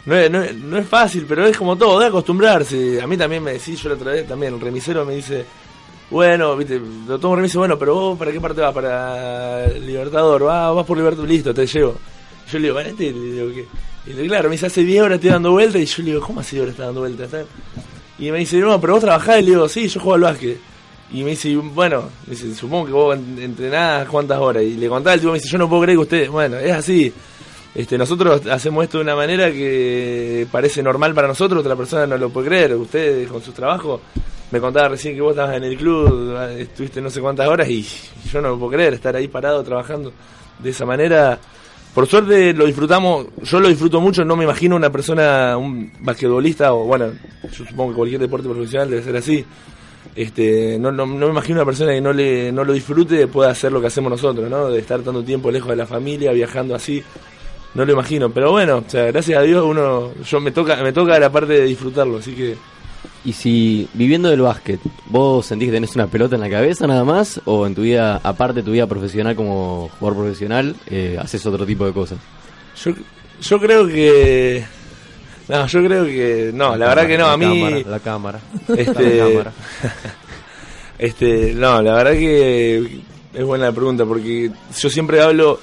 Bueno, no es, no, es, fácil, pero es como todo, de acostumbrarse. A mí también me decís, yo la otra vez también, el remisero me dice, bueno, viste, lo tomo remiso, bueno, pero vos, ¿para qué parte vas? Para Libertador, va, vas por Libertador, listo, te llevo. Yo le digo, bueno, este, digo, ¿qué? Y le digo, claro, me dice, hace 10 horas estoy dando vueltas, y yo le digo, ¿cómo hace 10 horas está dando vueltas? Está- Y me dice, no, pero vos trabajás, y le digo, sí, yo juego al básquet. Y me dice, bueno, me dice, supongo que vos en- entrenás cuántas horas. Y le contaba el tipo, me dice, yo no puedo creer que usted, bueno, es así. Este, nosotros hacemos esto de una manera que parece normal para nosotros, otra persona no lo puede creer. Ustedes con sus trabajos, me contaba recién que vos estabas en el club, estuviste no sé cuántas horas y yo no lo puedo creer, estar ahí parado trabajando de esa manera. Por suerte lo disfrutamos, yo lo disfruto mucho, no me imagino una persona, un basquetbolista, o bueno, yo supongo que cualquier deporte profesional debe ser así. Este, no, no, no me imagino una persona que no le no lo disfrute pueda hacer lo que hacemos nosotros, ¿no? De estar tanto tiempo lejos de la familia, viajando así. No lo imagino, pero bueno, o sea, gracias a Dios uno yo me toca me toca la parte de disfrutarlo, así que Y si viviendo del básquet, ¿vos sentís que tenés una pelota en la cabeza nada más? ¿O en tu vida, aparte de tu vida profesional como jugador profesional, eh, haces otro tipo de cosas? yo yo creo que no, yo creo que no, la, verdad que no, a mí cámara, la cámara. Este- La cámara. Este, no, la verdad que es buena la pregunta porque yo siempre hablo,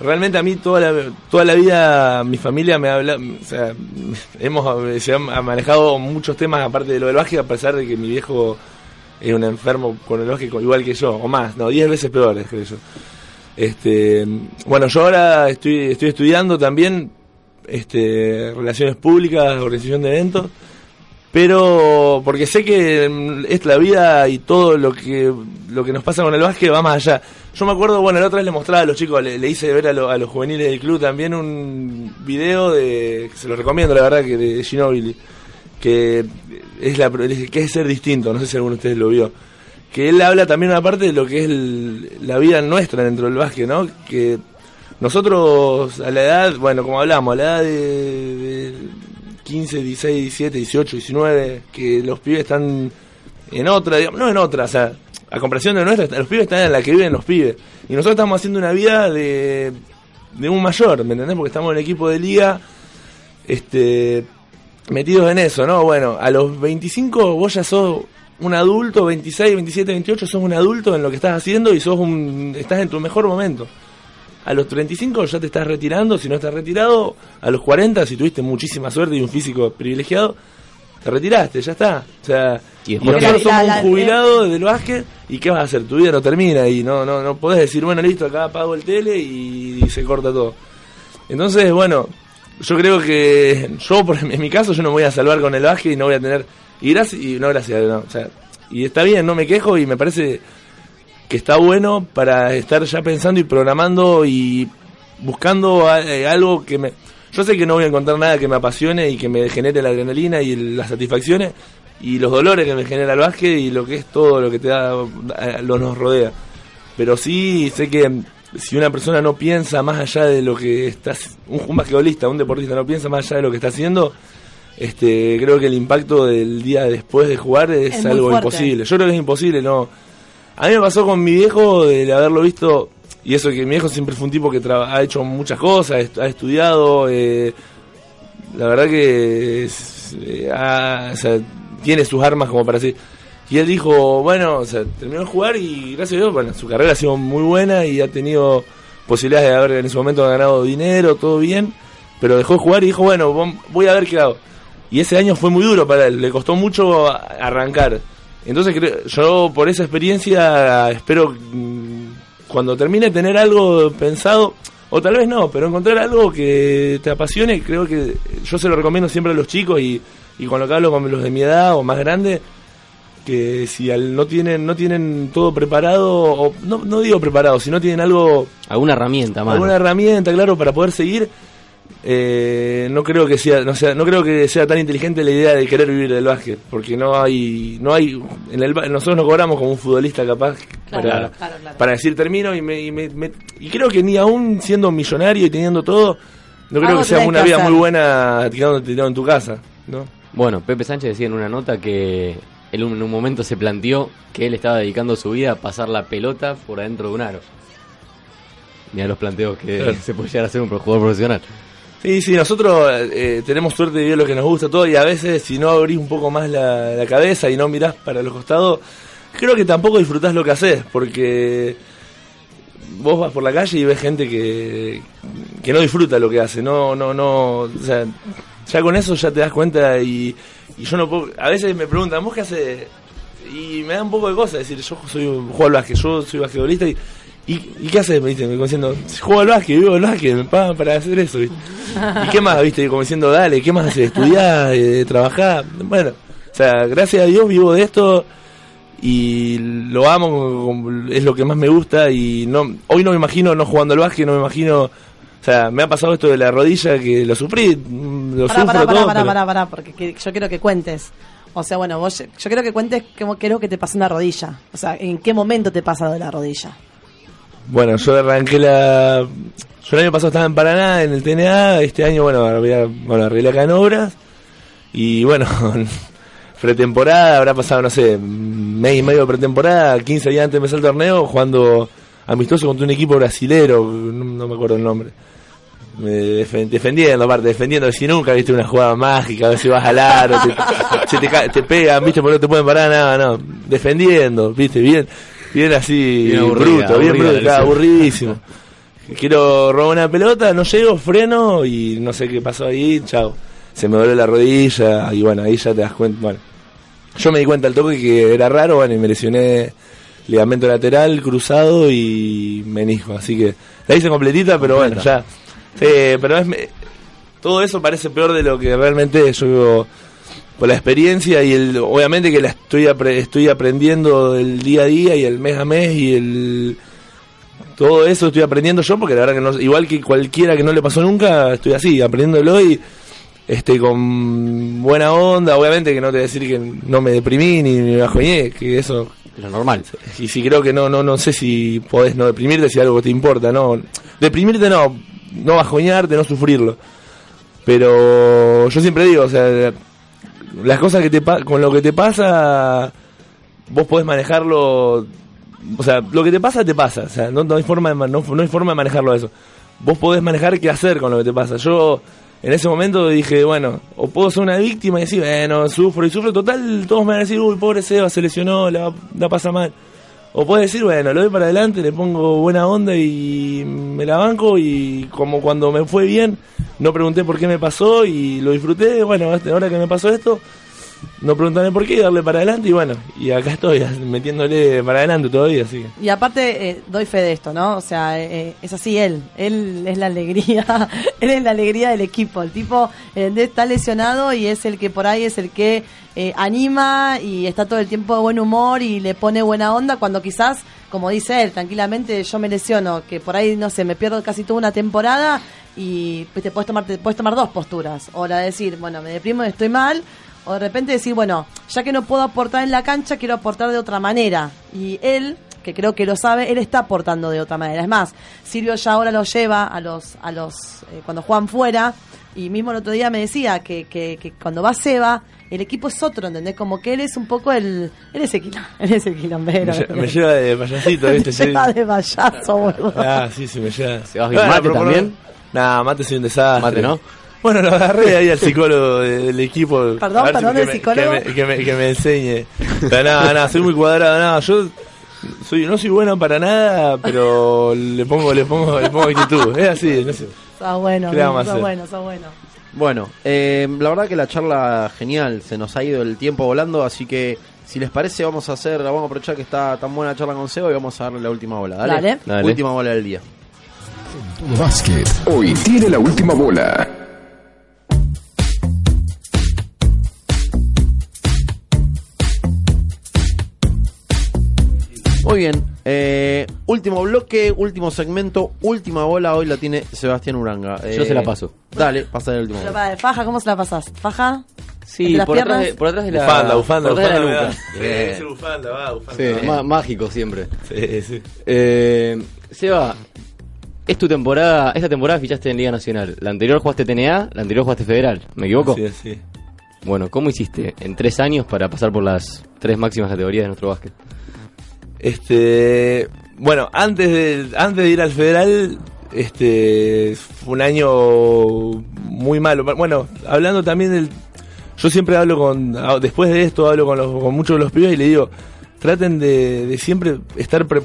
realmente a mí toda la, toda la vida mi familia me habla, o sea, hemos se han manejado muchos temas aparte de lo del básquet a pesar de que mi viejo es un enfermo básquet igual que yo, o más, no, 10 veces peores creo yo. Este, bueno, yo ahora estoy, estoy estudiando también este, relaciones públicas, organización de eventos pero porque sé que mm, es la vida y todo lo que lo que nos pasa con el básquet va más allá. Yo me acuerdo, bueno, la otra vez le mostraba a los chicos, le, hice ver a los juveniles del club también un video de, que se lo recomiendo la verdad, que de Ginobili, que es la que es ser distinto, no sé si alguno de ustedes lo vio. Que él habla también una parte de lo que es el- la vida nuestra dentro del básquet, ¿no? Que nosotros a la edad, bueno, como hablamos, a la edad de, de 15, 16, 17, 18, 19, que los pibes están en otra, digamos, no en otra, o sea, a comparación de nuestra, los pibes están en la que viven los pibes. Y nosotros estamos haciendo una vida de, de un mayor, ¿me entendés? Porque estamos en el equipo de liga, este, metidos en eso, ¿no? Bueno, a los 25 vos ya sos un adulto, 26, 27, 28, sos un adulto en lo que estás haciendo y sos un, estás en tu mejor momento. A los 35 ya te estás retirando, si no estás retirado, a los 40 si tuviste muchísima suerte y un físico privilegiado, te retiraste, ya está. O sea, Y y, nosotros somos un jubilado del básquet y ¿qué vas a hacer? Tu vida no termina y no no no podés decir, bueno, listo, acá apago el tele y, se corta todo. Entonces, bueno, yo creo que yo, por, en mi caso, yo no me voy a salvar con el básquet y no voy a tener... Y gracias, y no gracias, no, o sea, y está bien, no me quejo y me parece que está bueno para estar ya pensando y programando y buscando eh, algo que me... Yo sé que no voy a encontrar nada que me apasione y que me genere la adrenalina y las satisfacciones y los dolores que me genera el básquet y lo que es todo lo que te da, lo nos rodea. Pero sí sé que si una persona no piensa más allá de lo que está, un, un basquetbolista, un deportista no piensa más allá de lo que está haciendo, este, creo que el impacto del día después de jugar es, algo imposible. Yo creo que es imposible, no. A mí me pasó con mi viejo de haberlo visto, y eso que mi viejo siempre fue un tipo que ha hecho muchas cosas, ha estudiado, eh, la verdad que eh, ha- tiene sus armas como para decir. Y él dijo, bueno, o sea, terminó de jugar y gracias a Dios, bueno, su carrera ha sido muy buena y ha tenido posibilidades de haber en ese momento ganado dinero, todo bien, pero dejó de jugar y dijo, bueno, voy a ver qué hago. Y ese año fue muy duro para él, le costó mucho arrancar. Entonces creo- yo por esa experiencia espero mm, cuando termine de tener algo pensado, o tal vez no, pero encontrar algo que te apasione, creo que yo se lo recomiendo siempre a los chicos y, y cuando hablo con los de mi edad o más grandes, que si al- no tienen no tienen todo preparado, o no, no digo preparado, si no tienen algo Alguna herramienta, mano. alguna herramienta, claro, para poder seguir. Eh, no creo que sea, no sea, no creo que sea tan inteligente la idea de querer vivir del básquet, porque no hay, no hay, en el, nosotros no cobramos como un futbolista capaz Claro, para, claro, claro. para decir termino y me, y me- me- y creo que ni aún siendo millonario y teniendo todo, no creo que sea una que vida muy buena quedándote tirado en tu casa, ¿no? Bueno, Pepe Sánchez decía en una nota que él en un momento se planteó que él estaba dedicando su vida a pasar la pelota por adentro de un aro. Mira los planteos que Claro. se puede llegar a ser un jugador profesional. Sí, sí, nosotros eh, tenemos suerte de vivir lo que nos gusta todo y a veces si no abrís un poco más la, la cabeza y no mirás para los costados, creo que tampoco disfrutás lo que haces, porque vos vas por la calle y ves gente que, que no disfruta lo que hace, no, no, no, o sea, ya con eso ya te das cuenta y, y yo no puedo, a veces me preguntan, ¿vos qué haces? Y me da un poco de cosa decir, yo soy juego al básquet, yo soy basquetbolista y, y, ¿y qué haces? Me dicen, como diciendo, juego al básquet, vivo al básquet, me pagan para hacer eso, ¿viste? ¿Y qué más, viste? Como diciendo, dale, ¿qué más haces? Estudiar, eh, trabajar. Bueno, o sea, gracias a Dios vivo de esto y lo amo, es lo que más me gusta y no hoy no me imagino no jugando al básquet, no me imagino... O sea, me ha pasado esto de la rodilla que lo sufrí, lo Pará, sufro pará, todo. pará, pero- pará, porque que- yo quiero que cuentes. O sea, bueno, vos, yo quiero que cuentes cómo quiero que te pasó en la rodilla. O sea, en qué momento te pasa lo de la rodilla. Bueno, yo arranqué la... Yo el año pasado estaba en Paraná, en el TNA, este año, bueno, había- bueno arreglé acá en Obras, y bueno, pretemporada, habrá pasado, no sé, mes y medio de pretemporada, 15 días antes de empezar el torneo, jugando amistoso contra un equipo brasilero, no, me acuerdo el nombre. Me defen- defendiendo, aparte, defendiendo, si nunca viste una jugada mágica, a ver si vas al aro, te, se te, te pegan, viste, porque no te pueden parar nada, no, defendiendo, viste, bien, bien así, Bien aburrida, bruto, bien aburrida bruto, la claro, aburridísimo. Quiero robar una pelota, no llego, freno y no sé qué pasó ahí, chao. Se me dobló la rodilla y bueno, ahí ya te das cuenta. Bueno, yo me di cuenta al toque que era raro, bueno, y me lesioné ligamento lateral, cruzado y menisco. Así que la hice completita, pero bueno, ya. Sí, pero es, me- todo eso parece peor de lo que realmente es. Yo digo, por la experiencia y el obviamente que la estoy apre- estoy aprendiendo el día a día y el mes a mes y el todo eso estoy aprendiendo yo porque la verdad que no igual que cualquiera que no le pasó nunca estoy así aprendiéndolo y este con buena onda. Obviamente que no te voy a decir que no me deprimí ni me bajoñé que eso Lo normal. y si creo que no no no sé si podés no deprimirte si algo te importa no. Deprimirte no no bajoñarte no sufrirlo. Pero yo siempre digo o sea las cosas que te con lo que te pasa vos podés manejarlo o sea lo que te pasa te pasa o sea no, no hay forma de no, no hay forma de manejarlo eso. Vos podés manejar qué hacer con lo que te pasa. Yo en ese momento dije bueno o puedo ser una víctima y decir bueno sufro y sufro total todos me van a decir uy pobre Seba se lesionó la, la pasa mal o puedes decir, bueno, lo doy para adelante, le pongo buena onda y me la banco y como cuando me fue bien, no pregunté por qué me pasó y lo disfruté, bueno, ahora que me pasó esto, no preguntarme por qué darle para adelante y bueno, y acá estoy metiéndole para adelante todavía, así. Y aparte, eh, doy fe de esto, ¿no? O sea, eh, es así él. Él es la alegría. él es la alegría del equipo. El tipo eh, está lesionado y es el que por ahí es el que eh, anima y está todo el tiempo de buen humor y le pone buena onda cuando quizás, como dice él, tranquilamente yo me lesiono, que por ahí, no sé, me pierdo casi toda una temporada y te puedes tomar, te puedes tomar dos posturas. O la de decir, bueno, me deprimo y estoy mal. O de repente decir, bueno, ya que no puedo aportar en la cancha, quiero aportar de otra manera. Y él que creo que lo sabe, él está aportando de otra manera. Es más, Silvio ya ahora lo lleva a los, a los eh, cuando juegan fuera, y mismo el otro día me decía que, que, que cuando va Seba, el equipo es otro, ¿entendés? Como que él es un poco el... Él es el, quilom- él es el quilombero. Me, lle- me lleva de payasito, ¿viste? Te Sí. lleva de payaso, boludo. Ah, sí, sí, me lleva. ¿Se vas bien mate también? Nah, mate soy un desastre. Mate, ¿no? Bueno, lo agarré ahí al psicólogo de- del equipo. Perdón, A ver perdón, que ¿el me- psicólogo? Que me, que me- que me enseñe. Pero nada, nada, soy muy cuadrado, nada, yo soy, no soy bueno para nada, pero le pongo, le pongo, le pongo actitud. Es así, no sé. Sos bueno, ¿Qué le vamos a sos hacer? bueno, sos bueno. Bueno, eh, la verdad que la charla genial, se nos ha ido el tiempo volando, así que si les parece vamos a hacer, vamos a aprovechar que está tan buena charla con Seba y vamos a darle la última bola. Dale. Dale. Dale. Última bola del día. Básquet. Hoy tiene la última bola. Muy bien, eh, último bloque, último segmento, última bola, hoy la tiene Sebastián Uranga. Eh, Yo se la paso. Dale, pasa el último. Pero para faja, ¿cómo se la pasás? ¿Faja? Sí, ¿Entre las por atrás, de, piernas? por atrás de la Bufanda, bufanda, por atrás de la bufanda. nuca. me da. Tiene que ser bufanda, va, bufanda. Sí, má- mágico siempre. Sí, sí. Eh, Seba, es tu temporada, esta temporada fichaste en Liga Nacional. La anterior jugaste TNA, la anterior jugaste Federal. ¿Me equivoco? Sí, sí. Bueno, ¿cómo hiciste en tres años para pasar por las tres máximas categorías de nuestro básquet? Este, bueno, antes de, antes de ir al federal, este, fue un año muy malo. Bueno, hablando también del, yo siempre hablo con, ah, después de esto hablo con, los, con muchos de los pibes y le digo, traten de, siempre estar pre-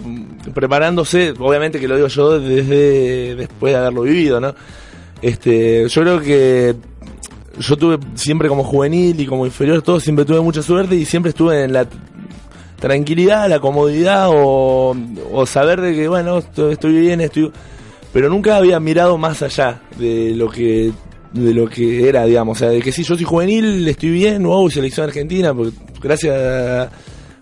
preparándose, obviamente que lo digo yo desde después de haberlo vivido, ¿no? Este, yo creo que yo tuve siempre como juvenil y como inferior, todo siempre tuve mucha suerte y siempre estuve en la tranquilidad, la comodidad o, saber de que, bueno, estoy, bien, estoy... Pero nunca había mirado más allá de lo que de lo que era, digamos. O sea, de que si yo soy juvenil, estoy bien, wow, selección argentina, porque gracias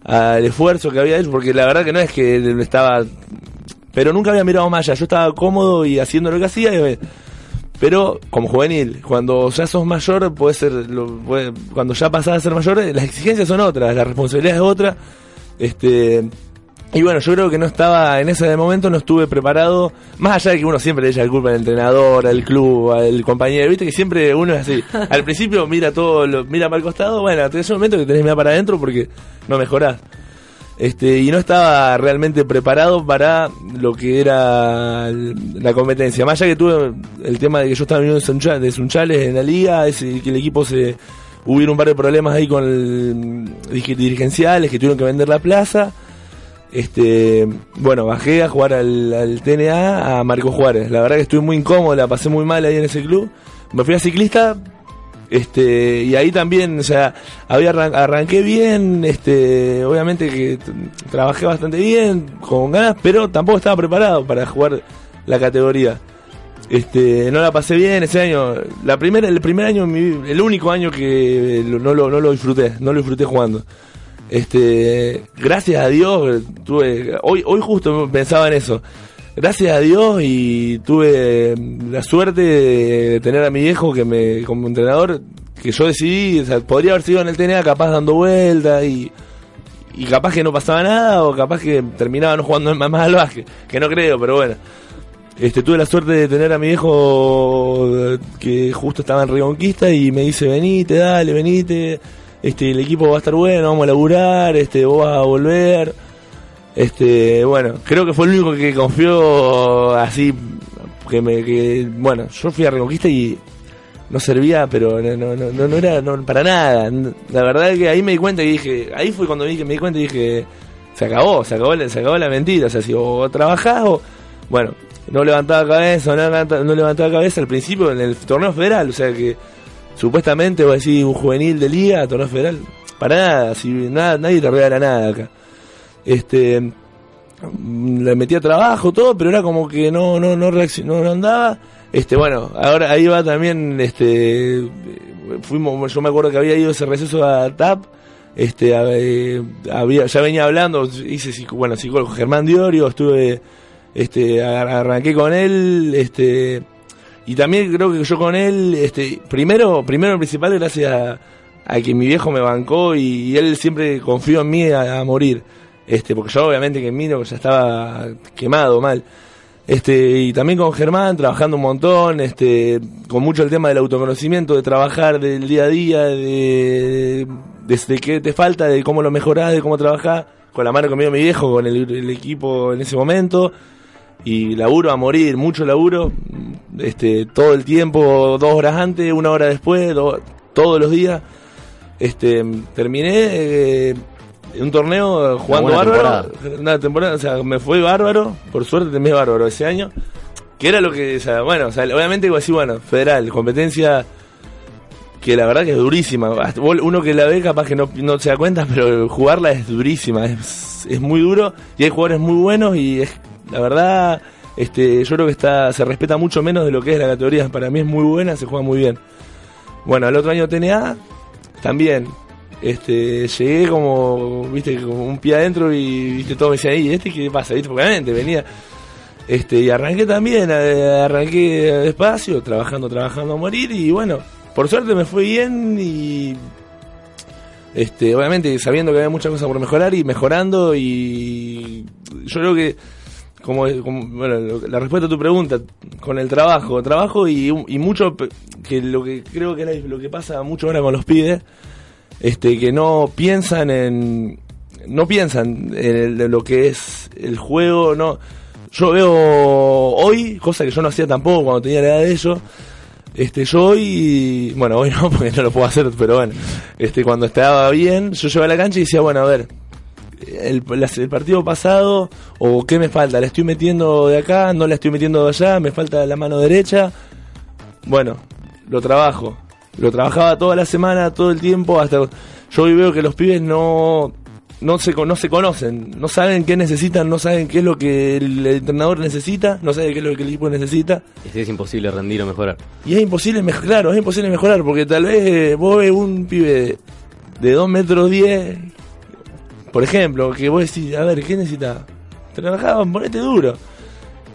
al esfuerzo que había hecho, porque la verdad que no es que estaba... Pero nunca había mirado más allá, yo estaba cómodo y haciendo lo que hacía. y- pero como juvenil, cuando ya sos mayor, puede ser, lo- puede- cuando ya pasás a ser mayor, las exigencias son otras, la responsabilidad es otra. Este, y bueno, yo creo que no estaba, en ese momento no estuve preparado, más allá de que uno siempre le echa la culpa al entrenador, al club, al compañero, viste que siempre uno es así. Al principio mira todo, lo, mira para el costado, bueno, tenés un momento que tenés mirar para adentro porque no mejorás. Este, y no estaba realmente preparado para lo que era la competencia. Más allá que tuve el tema de que yo estaba viniendo de Suncha- de Sunchales en la liga, ese, que el equipo se hubieron de problemas ahí con el, dirigenciales que tuvieron que vender la plaza. Este, bueno, bajé a jugar al, al TNA a Marco Juárez. La verdad que estuve muy incómodo, la pasé muy mal ahí en ese club. Me fui a ciclista, este, y ahí también, o sea, había arran- arranqué bien, este, obviamente que trabajé bastante bien, con ganas, pero tampoco estaba preparado para jugar la categoría. Este, no la pasé bien ese año. La primera, el primer año, el único año que no lo, no lo disfruté, no lo disfruté jugando. Este, gracias a Dios, tuve, hoy, hoy justo pensaba en eso. Gracias a Dios y tuve la suerte de tener a mi viejo que me, como entrenador, que yo decidí, o sea, podría haber sido en el TNA capaz dando vueltas y, y capaz que no pasaba nada o capaz que terminaba no jugando más al básquet, que no creo, pero bueno. Este, tuve la suerte de tener a mi viejo eh, que justo estaba en Reconquista y me dice, venite, dale, venite, este, el equipo va a estar bueno, vamos a laburar, este, vos vas a volver. Este, bueno, creo que fue el único que confió así, que me, bueno, yo fui a Reconquista y no servía, pero no, no, no, no- era para nada. La verdad es que ahí me di cuenta y dije, ahí fue cuando que me di cuenta y dije, se acabó, se acabó, se acabó la mentira. O sea, si o trabajás o, bueno, no levantaba cabeza, no levantaba, cabeza al principio en el torneo federal, o sea que supuestamente vos decís un juvenil de liga, torneo federal, para nada, si nada, nadie te regala nada acá. Este le metía trabajo todo, pero era como que no no no reaccionó, no andaba. Este, bueno, ahora ahí va también este fuimos yo me acuerdo que había ido ese receso a TAP este eh, había ya venía hablando hice bueno psicólogo Germán Diorio estuve este ar- arranqué con él este y también creo que yo con él este primero primero en principal gracias a, que mi viejo me bancó y, él siempre confió en mí a, a morir Este, porque yo obviamente que miro ya estaba quemado mal. Este, y también con Germán, trabajando un montón, este, con mucho el tema del autoconocimiento, de trabajar del día a día, de, desde qué te falta, de cómo lo mejorás, de cómo trabajás, con la mano conmigo mi viejo, con el equipo en ese momento, y laburo a morir, mucho laburo, este, todo el tiempo, dos horas antes, una hora después, do- todos los días. Este, terminé eh, un torneo jugando buena bárbaro. Una temporada, o sea, me fue bárbaro, por suerte terminé bárbaro ese año. Que era lo que, o sea, bueno, o sea, obviamente digo así, bueno, federal, competencia que la verdad que es durísima. Uno que la ve capaz que no, no se da cuenta, pero jugarla es durísima, es, es muy duro y hay jugadores muy buenos y es, la verdad, este, yo creo que está, se respeta mucho menos de lo que es la categoría. Para mí es muy buena, se juega muy bien. Bueno, el otro año TNA, también. Este, llegué como, viste, como un pie adentro y viste todo me decía, ¿y este qué pasa? Obviamente venía. Este, y arranqué también, eh, arranqué despacio, trabajando, trabajando a morir, y bueno, por suerte me fue bien y este, obviamente sabiendo que había muchas cosas por mejorar y mejorando y yo creo que como, como- bueno, la respuesta a tu pregunta con el trabajo, trabajo y, y mucho que lo que creo que es lo que pasa mucho ahora con los pibes, este que no piensan en no piensan en, el- en lo que es el juego, no. Yo veo hoy, cosa que yo no hacía tampoco cuando tenía la edad de ellos, este, yo hoy, bueno, hoy no, porque no lo puedo hacer, pero bueno, este, cuando estaba bien, yo llegaba a la cancha y decía, bueno, a ver, el, el partido pasado, o qué me falta, la estoy metiendo de acá, no la estoy metiendo de allá, me falta la mano derecha, bueno, lo trabajo, lo trabajaba toda la semana, todo el tiempo, hasta yo hoy veo que los pibes no no se, no se conocen, no saben qué necesitan, no saben qué es lo que el entrenador necesita, no saben qué es lo que el equipo necesita. Este es imposible rendir o mejorar. Y es imposible mejorar, claro, es imposible mejorar, porque tal vez vos ves un pibe de 2 metros 10, por ejemplo, que vos decís, a ver, ¿qué necesitas? Trabajaba, ponete duro.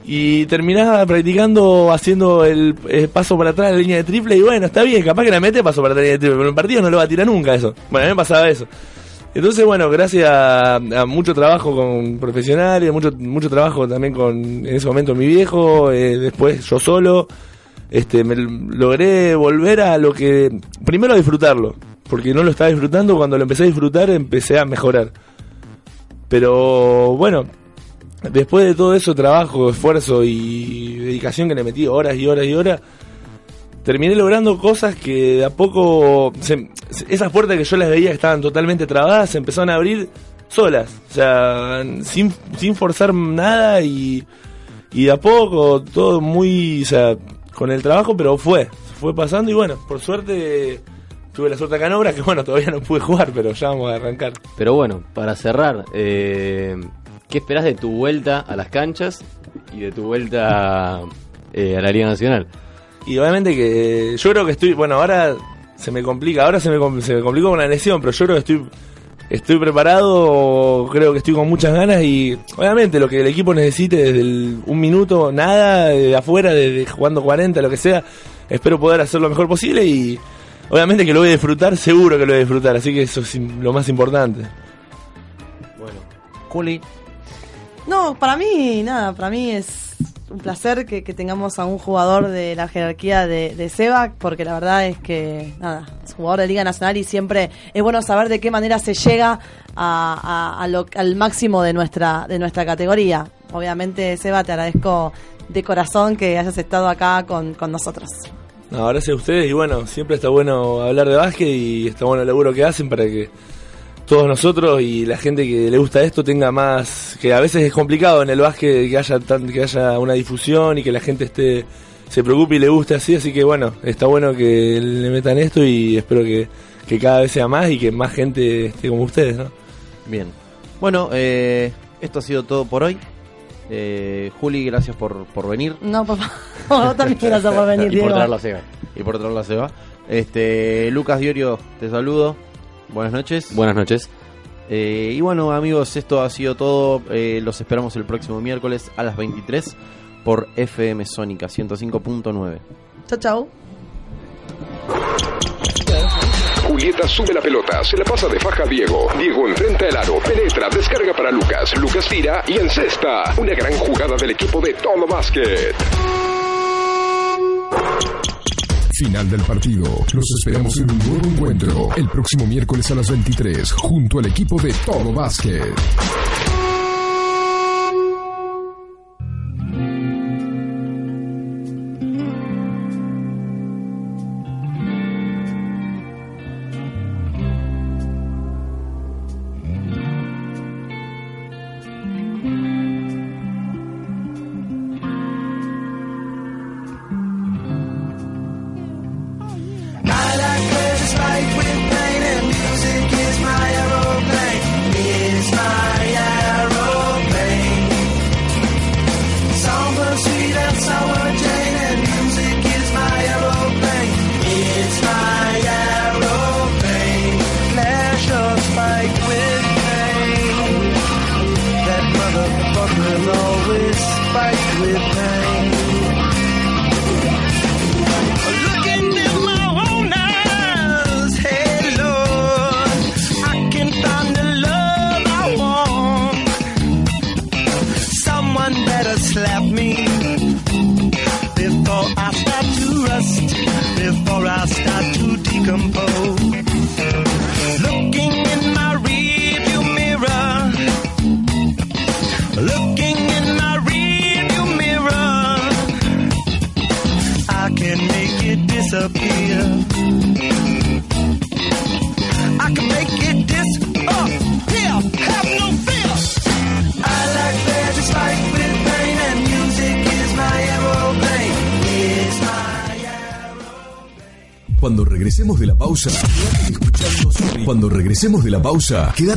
Y terminás practicando haciendo el, eh, paso para atrás de la línea de triple y bueno, está bien, capaz que la mete paso para la línea de triple, pero en partido no lo va a tirar nunca eso. Bueno, a mí me pasaba eso. Entonces, bueno, gracias a, mucho trabajo con profesionales, mucho, mucho trabajo también con, en ese momento, mi viejo, eh, después yo solo, este, me logré volver a lo que, primero a disfrutarlo, porque no lo estaba disfrutando, cuando lo empecé a disfrutar empecé a mejorar. Pero bueno, después de todo eso, trabajo, esfuerzo y dedicación que le metí horas y horas y horas, terminé logrando cosas que de a poco, esas puertas que yo las veía que estaban totalmente trabadas, se empezaron a abrir solas, o sea, sin, sin forzar nada y, y de a poco, todo muy, o sea, con el trabajo, pero fue, fue pasando y bueno, por suerte tuve la suerte acá en obra que bueno, todavía no pude jugar, pero ya vamos a arrancar. Pero bueno, para cerrar, eh, ¿qué esperás de tu vuelta a las canchas y de tu vuelta eh, a la Liga Nacional? Y obviamente que yo creo que estoy, bueno, ahora se me complica, ahora se me, se me complicó con la lesión, pero yo creo que estoy estoy preparado, creo que estoy con muchas ganas y obviamente lo que el equipo necesite desde el- un minuto, nada, de afuera, de, de jugando 40, lo que sea, espero poder hacer lo mejor posible y obviamente que lo voy a disfrutar, seguro que lo voy a disfrutar, así que eso es lo más importante. Bueno, Juli, No, para mí, nada, para mí es un placer que, que tengamos a un jugador de la jerarquía de, de Seba, porque la verdad es que, nada, es jugador de Liga Nacional y siempre es bueno saber de qué manera se llega a, a- a lo- al máximo de nuestra, de nuestra categoría. Obviamente, Seba, te agradezco de corazón que hayas estado acá con, con nosotros. No, gracias a ustedes y bueno, siempre está bueno hablar de básquet y está bueno el laburo que hacen para que todos nosotros y la gente que le gusta esto tenga más, que a veces es complicado en el básquet que haya tan, que haya una difusión y que la gente esté se preocupe y le guste así, así que bueno, está bueno que le metan esto y espero que, que cada vez sea más y que más gente esté como ustedes, ¿no? bien. Bueno, eh, esto ha sido todo por hoy. Eh, Juli, gracias por, por venir. No, por favor, también gracias por venir, Y por traer la Sega. Y por traer la ceba. Este, Lucas Diorio, te saludo. Buenas noches. Buenas noches. Eh, y bueno, amigos, esto ha sido todo. Eh, los esperamos el próximo miércoles a las 23 por FM Sónica 105.9. Chau, chau. Julieta sube la pelota, se la pasa de faja a Diego. Diego enfrenta el aro, penetra, descarga para Lucas. Lucas tira y encesta. Una gran jugada del equipo de Todo Básquet. Final del partido. Los esperamos en un nuevo encuentro el próximo miércoles a las 23 junto al equipo de Todo Básquet. Cuando regresemos de la pausa, quédate